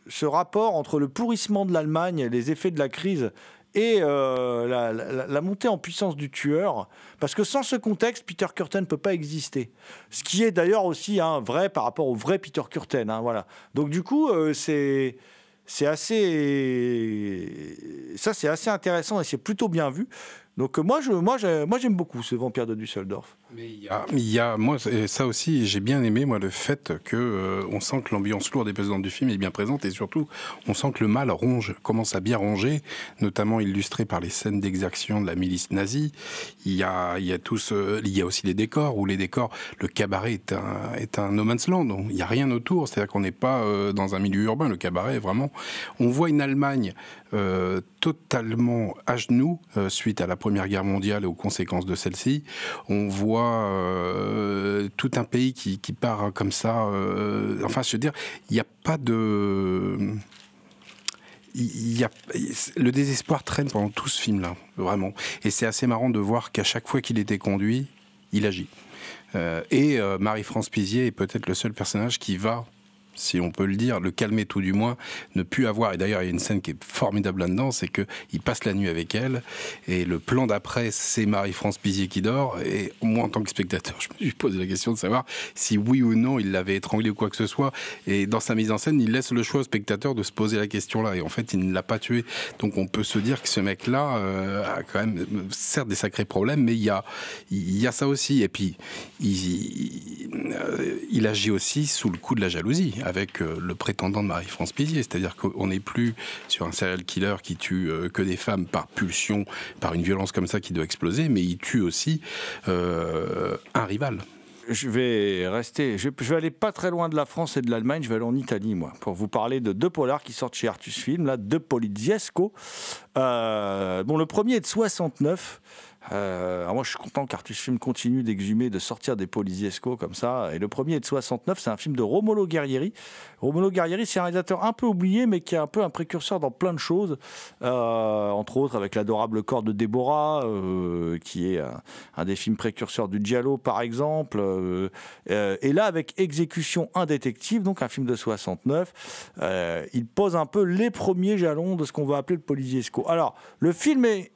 ce rapport entre le pourrissement de l'Allemagne, les effets de la crise et euh, la, montée en puissance du tueur, parce que sans ce contexte, Peter Curtin ne peut pas exister. Ce qui est d'ailleurs aussi hein, vrai par rapport au vrai Peter Curtin. hein, voilà. Donc du coup, euh, c'est c'est assez ça c'est assez intéressant et c'est plutôt bien vu. Donc euh, moi je moi j'ai- moi j'aime beaucoup ce vampire de Düsseldorf. Mais il y a, il y a- moi, ça aussi, j'ai bien aimé moi le fait que euh, on sent que l'ambiance lourde et pesante du film est bien présente et surtout, on sent que le mal ronge, commence à bien ronger, notamment illustré par les scènes d'exaction de la milice nazie. Il y a, il y a tout ce- il y a aussi les décors où les décors, le cabaret est un, est un no man's land. Donc, Il n'y a rien autour, c'est-à-dire qu'on n'est pas euh, dans un milieu urbain. Le cabaret, est vraiment, on voit une Allemagne euh, totalement à genoux euh, suite à la Première Guerre mondiale et aux conséquences de celle-ci. On voit euh, tout un pays qui, part comme ça. enfin, je veux dire, il n'y a pas de il y a, le désespoir traîne pendant tout ce film-là, vraiment. Et c'est assez marrant de voir qu'à chaque fois qu'il était conduit, il agit. Et Marie-France Pizier est peut-être le seul personnage qui va si on peut le dire, le calmer tout du moins, ne plus avoir. Et d'ailleurs, il y a une scène qui est formidable là-dedans, c'est qu'il passe la nuit avec elle, et le plan d'après, c'est Marie-France Pizier qui dort. Et moi, en tant que spectateur, *laughs* je me suis posé la question de savoir si oui ou non il l'avait étranglé ou quoi que ce soit. Et dans sa mise en scène, il laisse le choix au spectateur de se poser la question là. Et en fait, il ne l'a pas tué. Donc on peut se dire que ce mec-là euh, a quand même, certes, des sacrés problèmes, mais il y a, il y a ça aussi. Et puis, il, euh, il agit aussi sous le coup de la jalousie avec euh, le prétendant de Marie-France Pizier. C'est-à-dire qu'on n'est plus sur un serial killer qui tue euh, que des femmes par pulsion, par une violence comme ça qui doit exploser, mais il tue aussi euh, un rival. Je vais rester, je, vais aller pas très loin de la France et de l'Allemagne, je vais aller en Italie, moi, pour vous parler de deux polars qui sortent chez Artus Film, là, deux Poliziesco. Euh, bon, le premier est de 69. Euh, alors moi, je suis content qu'Artus Film continue d'exhumer, de sortir des Poliziesco comme ça. Et le premier est de 69, c'est un film de Romolo Guerrieri. Romolo Guerrieri, c'est un réalisateur un peu oublié, mais qui est un peu un précurseur dans plein de choses. Euh, entre autres, avec l'adorable corps de Déborah, euh, qui est un, des films précurseurs du Giallo, par exemple. Et là, avec Exécution, un détective, donc un film de 69, euh, il pose un peu les premiers jalons de ce qu'on va appeler le Poliziesco. Alors, le film est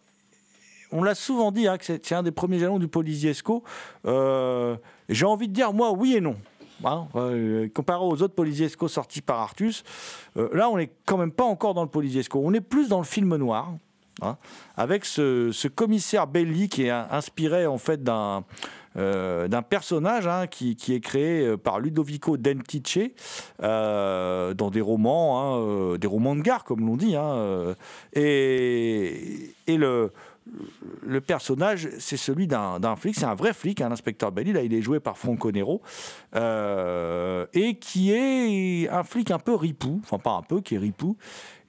on l'a souvent dit hein, c'est un des premiers jalons du Poliziesco. Euh, J'ai envie de dire, moi, oui et non. Hein, euh, comparé aux autres Poliziesco sortis par Artus, euh, là, on n'est quand même pas encore dans le Poliziesco. On est plus dans le film noir. Hein, avec ce, commissaire Belli qui est inspiré en fait d'un personnage qui, est créé par Ludovico Dentice dans des romans, des romans de gare comme l'on dit. Et le, le personnage, c'est celui d'un flic, c'est un vrai flic, un inspecteur Belli, là il est joué par Franco Nero, euh, et qui est un flic un peu ripou, enfin pas un peu, qui est ripou,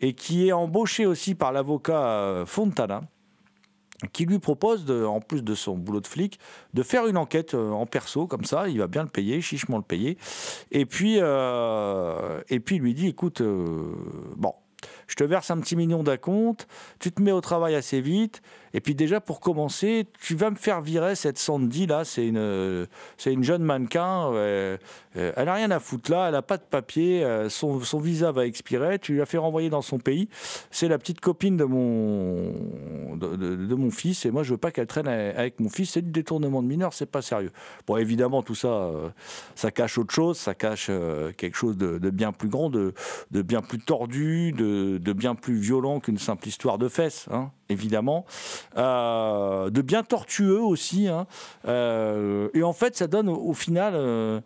et qui est embauché aussi par l'avocat Fontana, qui lui propose, en plus de son boulot de flic, de faire une enquête en perso, comme ça, il va bien le payer, chichement le payer, et puis, euh, et puis il lui dit, écoute, euh, bon, je te verse un petit million d'acompte, tu te mets au travail assez vite, et puis déjà pour commencer, tu vas me faire virer cette Sandy là, c'est une, c'est une jeune mannequin, euh, elle n'a rien à foutre là, elle n'a pas de papier, euh, son, son, visa va expirer, tu l'as fait renvoyer dans son pays, c'est la petite copine de mon, de, de, mon fils, et moi je veux pas qu'elle traîne avec mon fils, c'est du détournement de mineur, c'est pas sérieux. Bon évidemment tout ça, euh, ça cache autre chose, ça cache euh, quelque chose de, de, bien plus grand, de, de bien plus tordu, de, de bien plus violent qu'une simple histoire de fesses, hein, évidemment. Euh, de bien tortueux aussi. Hein. Euh, et en fait, ça donne au, final euh,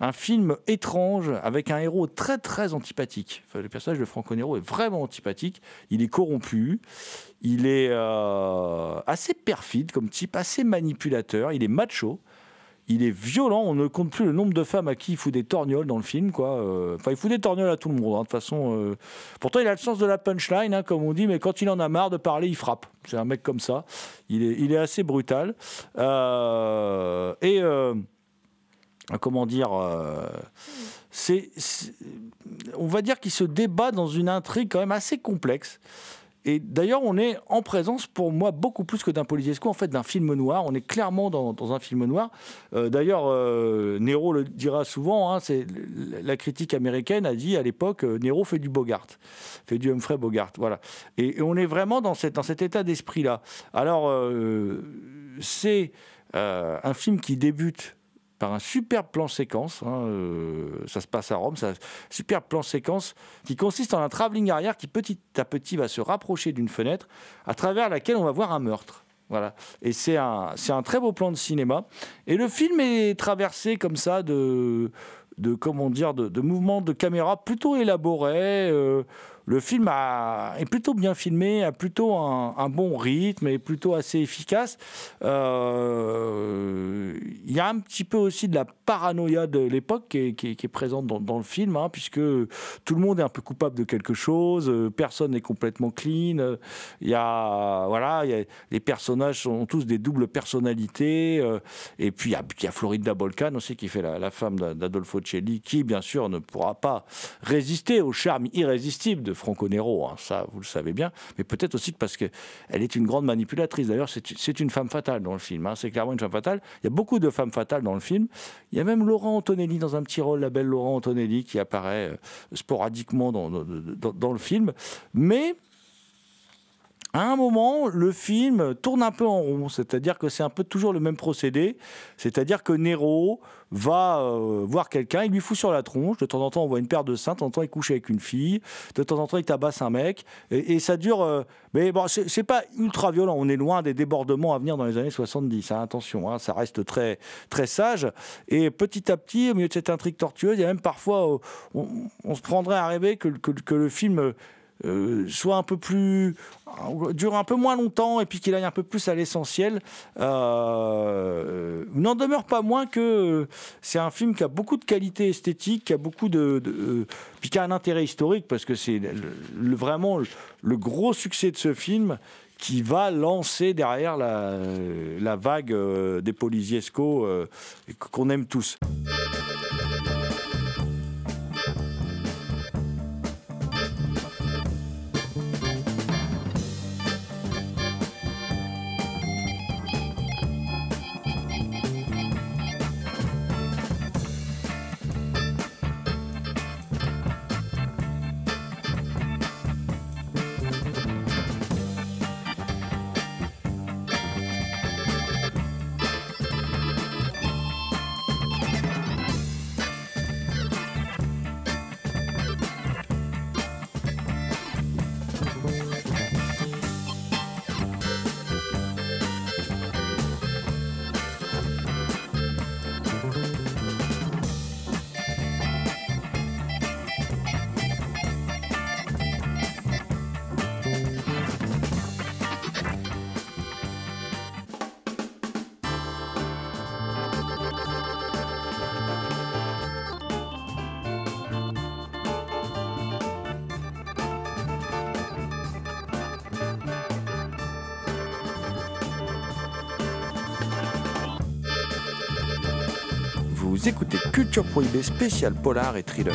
un film étrange avec un héros très très antipathique. Le personnage de Franco Nero est vraiment antipathique. Il est corrompu. Il est assez perfide comme type, assez manipulateur. Il est macho il est violent. On ne compte plus le nombre de femmes à qui il fout des torgnoles dans le film, quoi. Enfin, il fout des torgnoles à tout le monde. Hein, de toute façon, euh... pourtant, il a le sens de la punchline, hein, comme on dit, mais quand il en a marre de parler, il frappe. C'est un mec comme ça. Il est, assez brutal. Euh... Et euh... comment dire euh, c'est, on va dire qu'il se débat dans une intrigue quand même assez complexe. Et d'ailleurs, on est en présence, pour moi, beaucoup plus que d'un Poliziesco, en fait, d'un film noir. On est clairement dans, un film noir. Euh, d'ailleurs, euh, Nero le dira souvent, hein, c'est, la critique américaine a dit à l'époque, euh, Nero fait du Bogart, fait du Humphrey Bogart. Voilà. Et, on est vraiment dans, dans cet état d'esprit-là. Alors, euh, c'est un film qui débute par un superbe plan séquence. Hein, euh, ça se passe à Rome. Ça, superbe plan séquence qui consiste en un travelling arrière qui petit à petit va se rapprocher d'une fenêtre à travers laquelle on va voir un meurtre. Voilà. Et c'est un, c'est un très beau plan de cinéma. Et le film est traversé comme ça de, de comment dire, de, de mouvements de caméra plutôt élaborés. Euh, le film a, est plutôt bien filmé, a plutôt un, bon rythme, est plutôt assez efficace. Euh, il y a un petit peu aussi de la paranoïa de l'époque qui est, présente dans, le film, hein, puisque tout le monde est un peu coupable de quelque chose, personne n'est complètement clean. Il y a, voilà, les personnages sont tous des doubles personnalités. Euh, et puis il y y a Florinda Bolcan aussi qui fait la, la femme d'Adolfo Celli, qui bien sûr ne pourra pas résister au charme irrésistible de Franco Nero, hein, ça vous le savez bien, mais peut-être aussi parce qu'elle est une grande manipulatrice. D'ailleurs, c'est une femme fatale dans le film, hein, c'est clairement une femme fatale. Il y a beaucoup de femmes fatales dans le film. Il y a même Laurent Antonelli dans un petit rôle, la belle Laurent Antonelli, qui apparaît euh, sporadiquement dans- dans le film. Mais à un moment, le film tourne un peu en rond, c'est-à-dire que c'est un peu toujours le même procédé, c'est-à-dire que Nero va euh, voir quelqu'un, il lui fout sur la tronche, de temps en temps on voit une paire de seins, de temps en temps il couche avec une fille, de temps en temps il tabasse un mec, et, ça dure... euh, mais bon, c'est pas ultra violent, on est loin des débordements à venir dans les années 70, hein, attention, hein, ça reste très, très sage, et petit à petit, au milieu de cette intrigue tortueuse, il y a même parfois, euh, on, se prendrait à rêver que le film euh, soit un peu plus dure un peu moins longtemps et puis qu'il aille un peu plus à l'essentiel euh, n'en demeure pas moins que euh, c'est un film qui a beaucoup de qualité esthétique qui a beaucoup de, euh, puis qui a un intérêt historique parce que c'est vraiment le, gros succès de ce film qui va lancer derrière la, vague euh, des euh, qu'on aime tous. Vous écoutez Culture Prohibée spécial polar et thriller.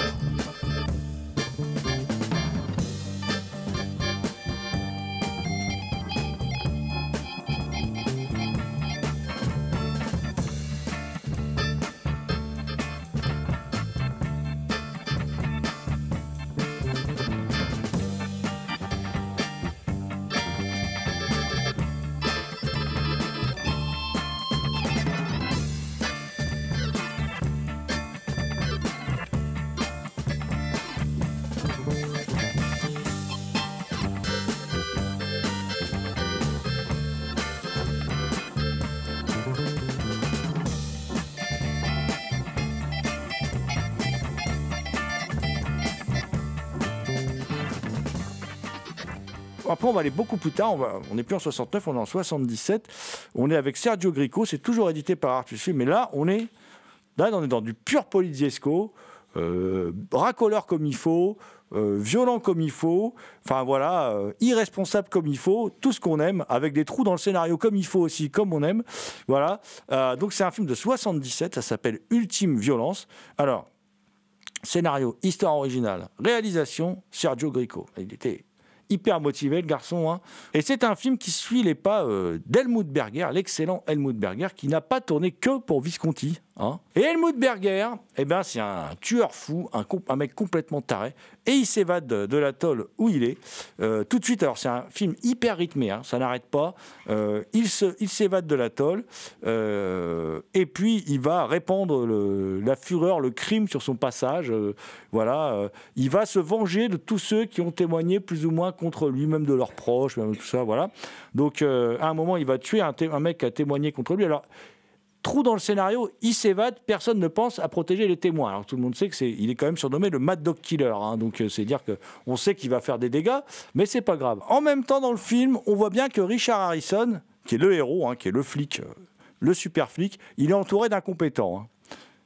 On va aller beaucoup plus tard. On n'est plus en 69, on est en 77. On est avec Sergio Grico. C'est toujours édité par Artus Film. Mais là, on est, là, on est dans du pur Poliziesco. euh, racoleur comme il faut, euh, violent comme il faut, enfin voilà, euh, irresponsable comme il faut, tout ce qu'on aime, avec des trous dans le scénario comme il faut aussi, comme on aime. Voilà. Euh, donc c'est un film de 77, ça s'appelle Ultime Violence. Alors, scénario, histoire originale, réalisation, Sergio Grico. Il était hyper motivé, le garçon. hein. Et c'est un film qui suit les pas euh, d'Helmut Berger, l'excellent Helmut Berger, qui n'a pas tourné que pour Visconti. Hein. Et Helmut Berger, eh ben, c'est un tueur fou, un, mec complètement taré, et il s'évade de, de l'atoll où il est. Euh, tout de suite, alors c'est un film hyper rythmé, hein, ça n'arrête pas. Euh, il se- il s'évade de l'atoll, euh, et puis il va répandre la fureur, le crime sur son passage. euh, voilà, il va se venger de tous ceux qui ont témoigné plus ou moins contre lui, même de leurs proches, tout ça, voilà. Donc à un moment, il va tuer un, un mec qui a témoigné contre lui. Alors trou dans le scénario, il s'évade, personne ne pense à protéger les témoins. Alors tout le monde sait que c'est, il est quand même surnommé le Mad Dog Killer, hein. donc euh, c'est dire que on sait qu'il va faire des dégâts, mais c'est pas grave. En même temps, dans le film, on voit bien que Richard Harrison, qui est le héros, hein, qui est le flic, euh, le super flic, il est entouré d'incompétents. hein.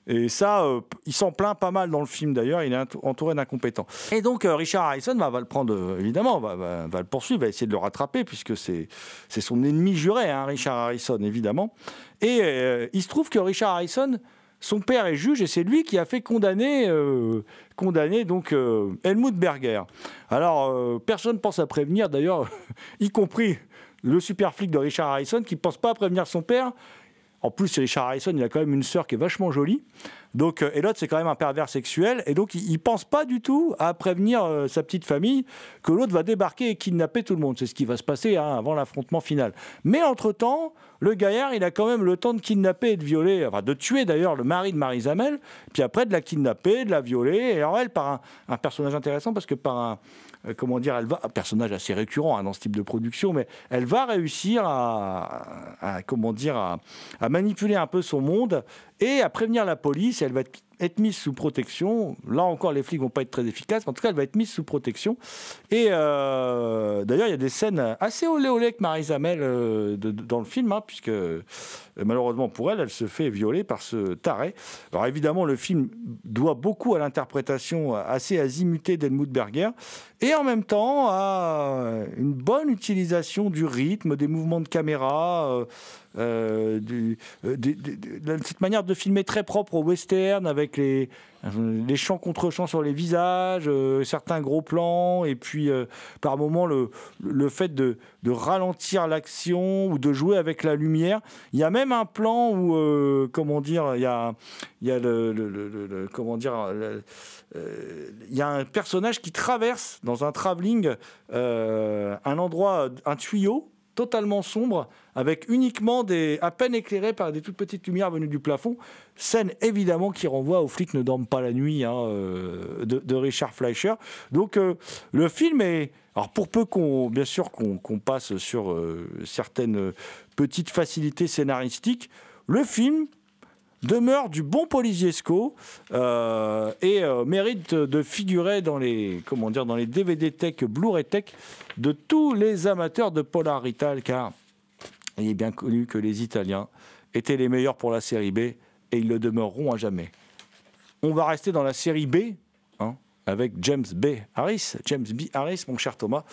Et ça, euh, il s'en plaint pas mal dans le film d'ailleurs, il est ent- entouré d'incompétents. Et donc euh, Richard Harrison va le prendre, euh, évidemment, va, le poursuivre, va essayer de le rattraper, puisque c'est son ennemi juré, hein, Richard Harrison, évidemment. Et il se trouve que Richard Harrison son père est juge et c'est lui qui a fait condamner, condamner Helmut Berger. Alors, personne ne pense à prévenir, d'ailleurs, *laughs* y compris le super flic de Richard Harrison qui ne pense pas à prévenir son père. En plus, Richard Harrison, il a quand même une sœur qui est vachement jolie. Donc, euh, et l'autre, c'est quand même un pervers sexuel. Et donc, il ne pense pas du tout à prévenir euh, sa petite famille que l'autre va débarquer et kidnapper tout le monde. C'est ce qui va se passer hein, avant l'affrontement final. Mais entre-temps, le gaillard, il a quand même le temps de kidnapper et de violer, enfin de tuer d'ailleurs le mari de Marie puis après de la kidnapper, de la violer. Et alors, elle, par un, personnage intéressant, parce que par un, euh, comment dire, elle va, un personnage assez récurrent hein, dans ce type de production, mais elle va réussir à, comment dire, à, à manipuler un peu son monde et à prévenir la police. Elle va être, être mise sous protection. Là encore, les flics vont pas être très efficaces, en tout cas, elle va être mise sous protection. Et euh, d'ailleurs, il y a des scènes assez olé olé avec Marie Zamel euh, dans le film, hein, puisque euh, malheureusement pour elle, elle se fait violer par ce taré. Alors évidemment, le film doit beaucoup à l'interprétation assez azimutée d'Helmut Berger, et en même temps à une bonne utilisation du rythme, des mouvements de caméra, euh, euh, cette manière de filmer très propre au western, avec les, euh, les champs contre champs sur les visages, certains gros plans, et puis par moments le, fait de, ralentir l'action ou de jouer avec la lumière. Il y a même un plan où, comment dire, il y a, il y a le, comment dire, il y a un personnage qui traverse dans un travelling un endroit, un tuyau totalement sombre, avec uniquement des, à peine éclairé par des toutes petites lumières venues du plafond. Scène évidemment qui renvoie aux flics ne dorment pas la nuit hein, euh, de, Richard Fleischer. Donc euh, le film est, alors pour peu qu'on, bien sûr qu'on qu'on passe sur euh, certaines petites facilités scénaristiques, le film demeure du bon policiesco euh, et euh, mérite de figurer dans les comment dire dans les DVD tech Blu-ray tech de tous les amateurs de Polar Rital car il est bien connu que les Italiens étaient les meilleurs pour la série B et ils le demeureront à jamais. On va rester dans la série B avec James B. Harris, James B. Harris, mon cher Thomas,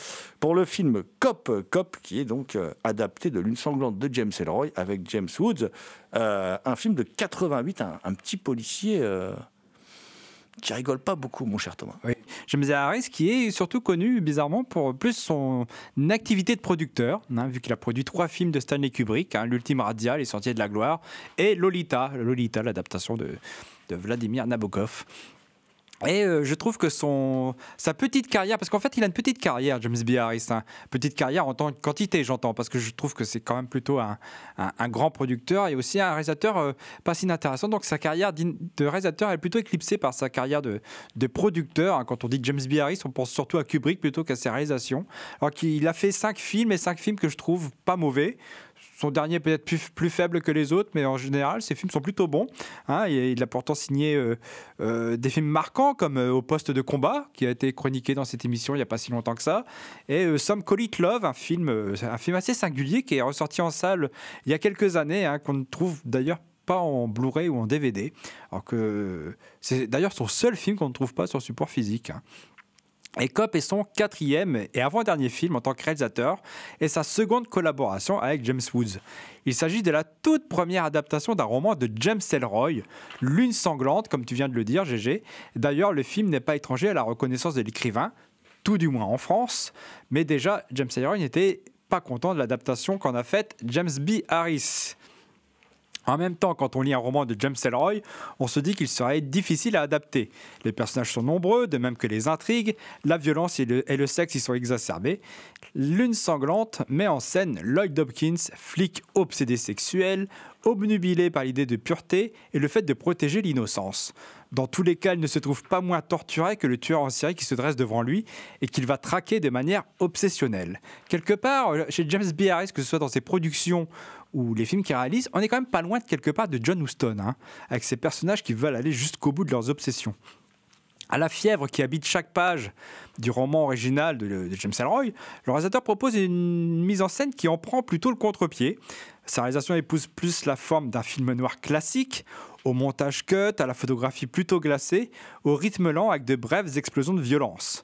pour le film Cop, Cop, qui est donc euh, adapté de L'une sanglante de James Ellroy avec James Woods, Euh, un film de 88, un, petit policier euh, qui rigole pas beaucoup, mon cher Thomas. Oui. James Harris, qui est surtout connu bizarrement pour plus son activité de producteur, hein, vu qu'il a produit trois films de Stanley Kubrick, hein, L'Ultime Radia, Les Sentiers de la Gloire, et Lolita, Lolita, l'adaptation de Vladimir Nabokov. Et euh, je trouve que son, sa petite carrière, parce qu'en fait il a une petite carrière, James B. Harris, hein. petite carrière en tant que quantité, j'entends, parce que je trouve que c'est quand même plutôt un, un- grand producteur et aussi un réalisateur euh, pas si inintéressant. Donc sa carrière de réalisateur est plutôt éclipsée par sa carrière de, de producteur. hein. Quand on dit James B. Harris, on pense surtout à Kubrick plutôt qu'à ses réalisations. Alors qu'il a fait cinq films et cinq films que je trouve pas mauvais. Son dernier peut-être plus, plus faible que les autres, mais en général, ses films sont plutôt bons. hein. Il a pourtant signé euh, euh, des films marquants comme euh, Au poste de combat, qui a été chroniqué dans cette émission il n'y a pas si longtemps que ça, et Some Call It Love, un film, un film assez singulier qui est ressorti en salle il y a quelques années, hein, qu'on ne trouve d'ailleurs pas en Blu-ray ou en DVD, alors que c'est d'ailleurs son seul film qu'on ne trouve pas sur support physique. hein. Et est son quatrième et avant-dernier film en tant que réalisateur et sa seconde collaboration avec James Woods. Il s'agit de la toute première adaptation d'un roman de James Ellroy, Lune sanglante, comme tu viens de le dire, GG. D'ailleurs, le film n'est pas étranger à la reconnaissance de l'écrivain, tout du moins en France, mais déjà, James Ellroy n'était pas content de l'adaptation qu'en a faite James B. Harris. En même temps, quand on lit un roman de James Ellroy, on se dit qu'il serait difficile à adapter. Les personnages sont nombreux, de même que les intrigues, la violence et le, sexe y sont exacerbés. Lune sanglante met en scène Lloyd Hopkins, flic obsédé sexuel, obnubilé par l'idée de pureté et le fait de protéger l'innocence. Dans tous les cas, il ne se trouve pas moins torturé que le tueur en série qui se dresse devant lui et qu'il va traquer de manière obsessionnelle. Quelque part, chez James B. Harris, que ce soit dans ses productions ou les films qu'il réalise, on est quand même pas loin de quelque part de John Huston, hein, avec ces personnages qui veulent aller jusqu'au bout de leurs obsessions. À la fièvre qui habite chaque page du roman original de, de James Ellroy, le réalisateur propose une mise en scène qui en prend plutôt le contre-pied. Sa réalisation épouse plus la forme d'un film noir classique, au montage cut, à la photographie plutôt glacée, au rythme lent avec de brèves explosions de violence.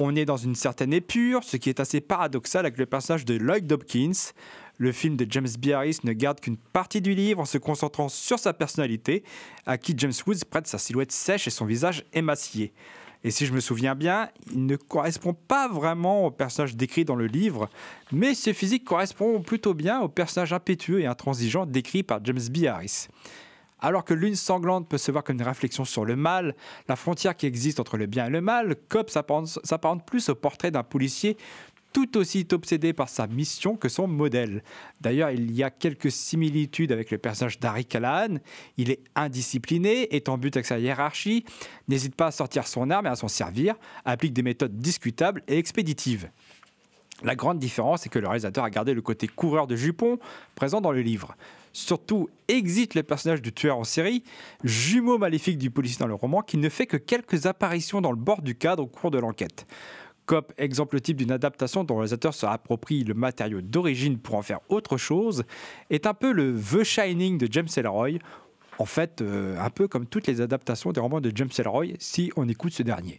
On est dans une certaine épure, ce qui est assez paradoxal avec le personnage de Lloyd Dobkins. Le film de James B. Harris ne garde qu'une partie du livre en se concentrant sur sa personnalité, à qui James Woods prête sa silhouette sèche et son visage émacié. Et si je me souviens bien, il ne correspond pas vraiment au personnage décrit dans le livre, mais ce physique correspond plutôt bien au personnage impétueux et intransigeant décrit par James B. Harris. Alors que Lune sanglante peut se voir comme une réflexion sur le mal, la frontière qui existe entre le bien et le mal, Cobb s'apparente plus au portrait d'un policier tout aussi obsédé par sa mission que son modèle. D'ailleurs, il y a quelques similitudes avec le personnage d'Harry Callahan. Il est indiscipliné, est en but avec sa hiérarchie, n'hésite pas à sortir son arme et à s'en servir, applique des méthodes discutables et expéditives. La grande différence est que le réalisateur a gardé le côté coureur de jupons présent dans le livre. Surtout, exit le personnage du tueur en série, jumeau maléfique du policier dans le roman, qui ne fait que quelques apparitions dans le bord du cadre au cours de l'enquête. Cop, exemple type d'une adaptation dont le réalisateur se approprie le matériau d'origine pour en faire autre chose, est un peu le The Shining de James Ellroy. En fait, euh, un peu comme toutes les adaptations des romans de James Ellroy, si on écoute ce dernier.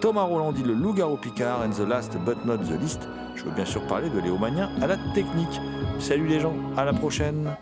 Thomas Roland dit le loup-garou Picard and the last but not the least. Je veux bien sûr parler de Léo à la technique. Salut les gens, à la prochaine.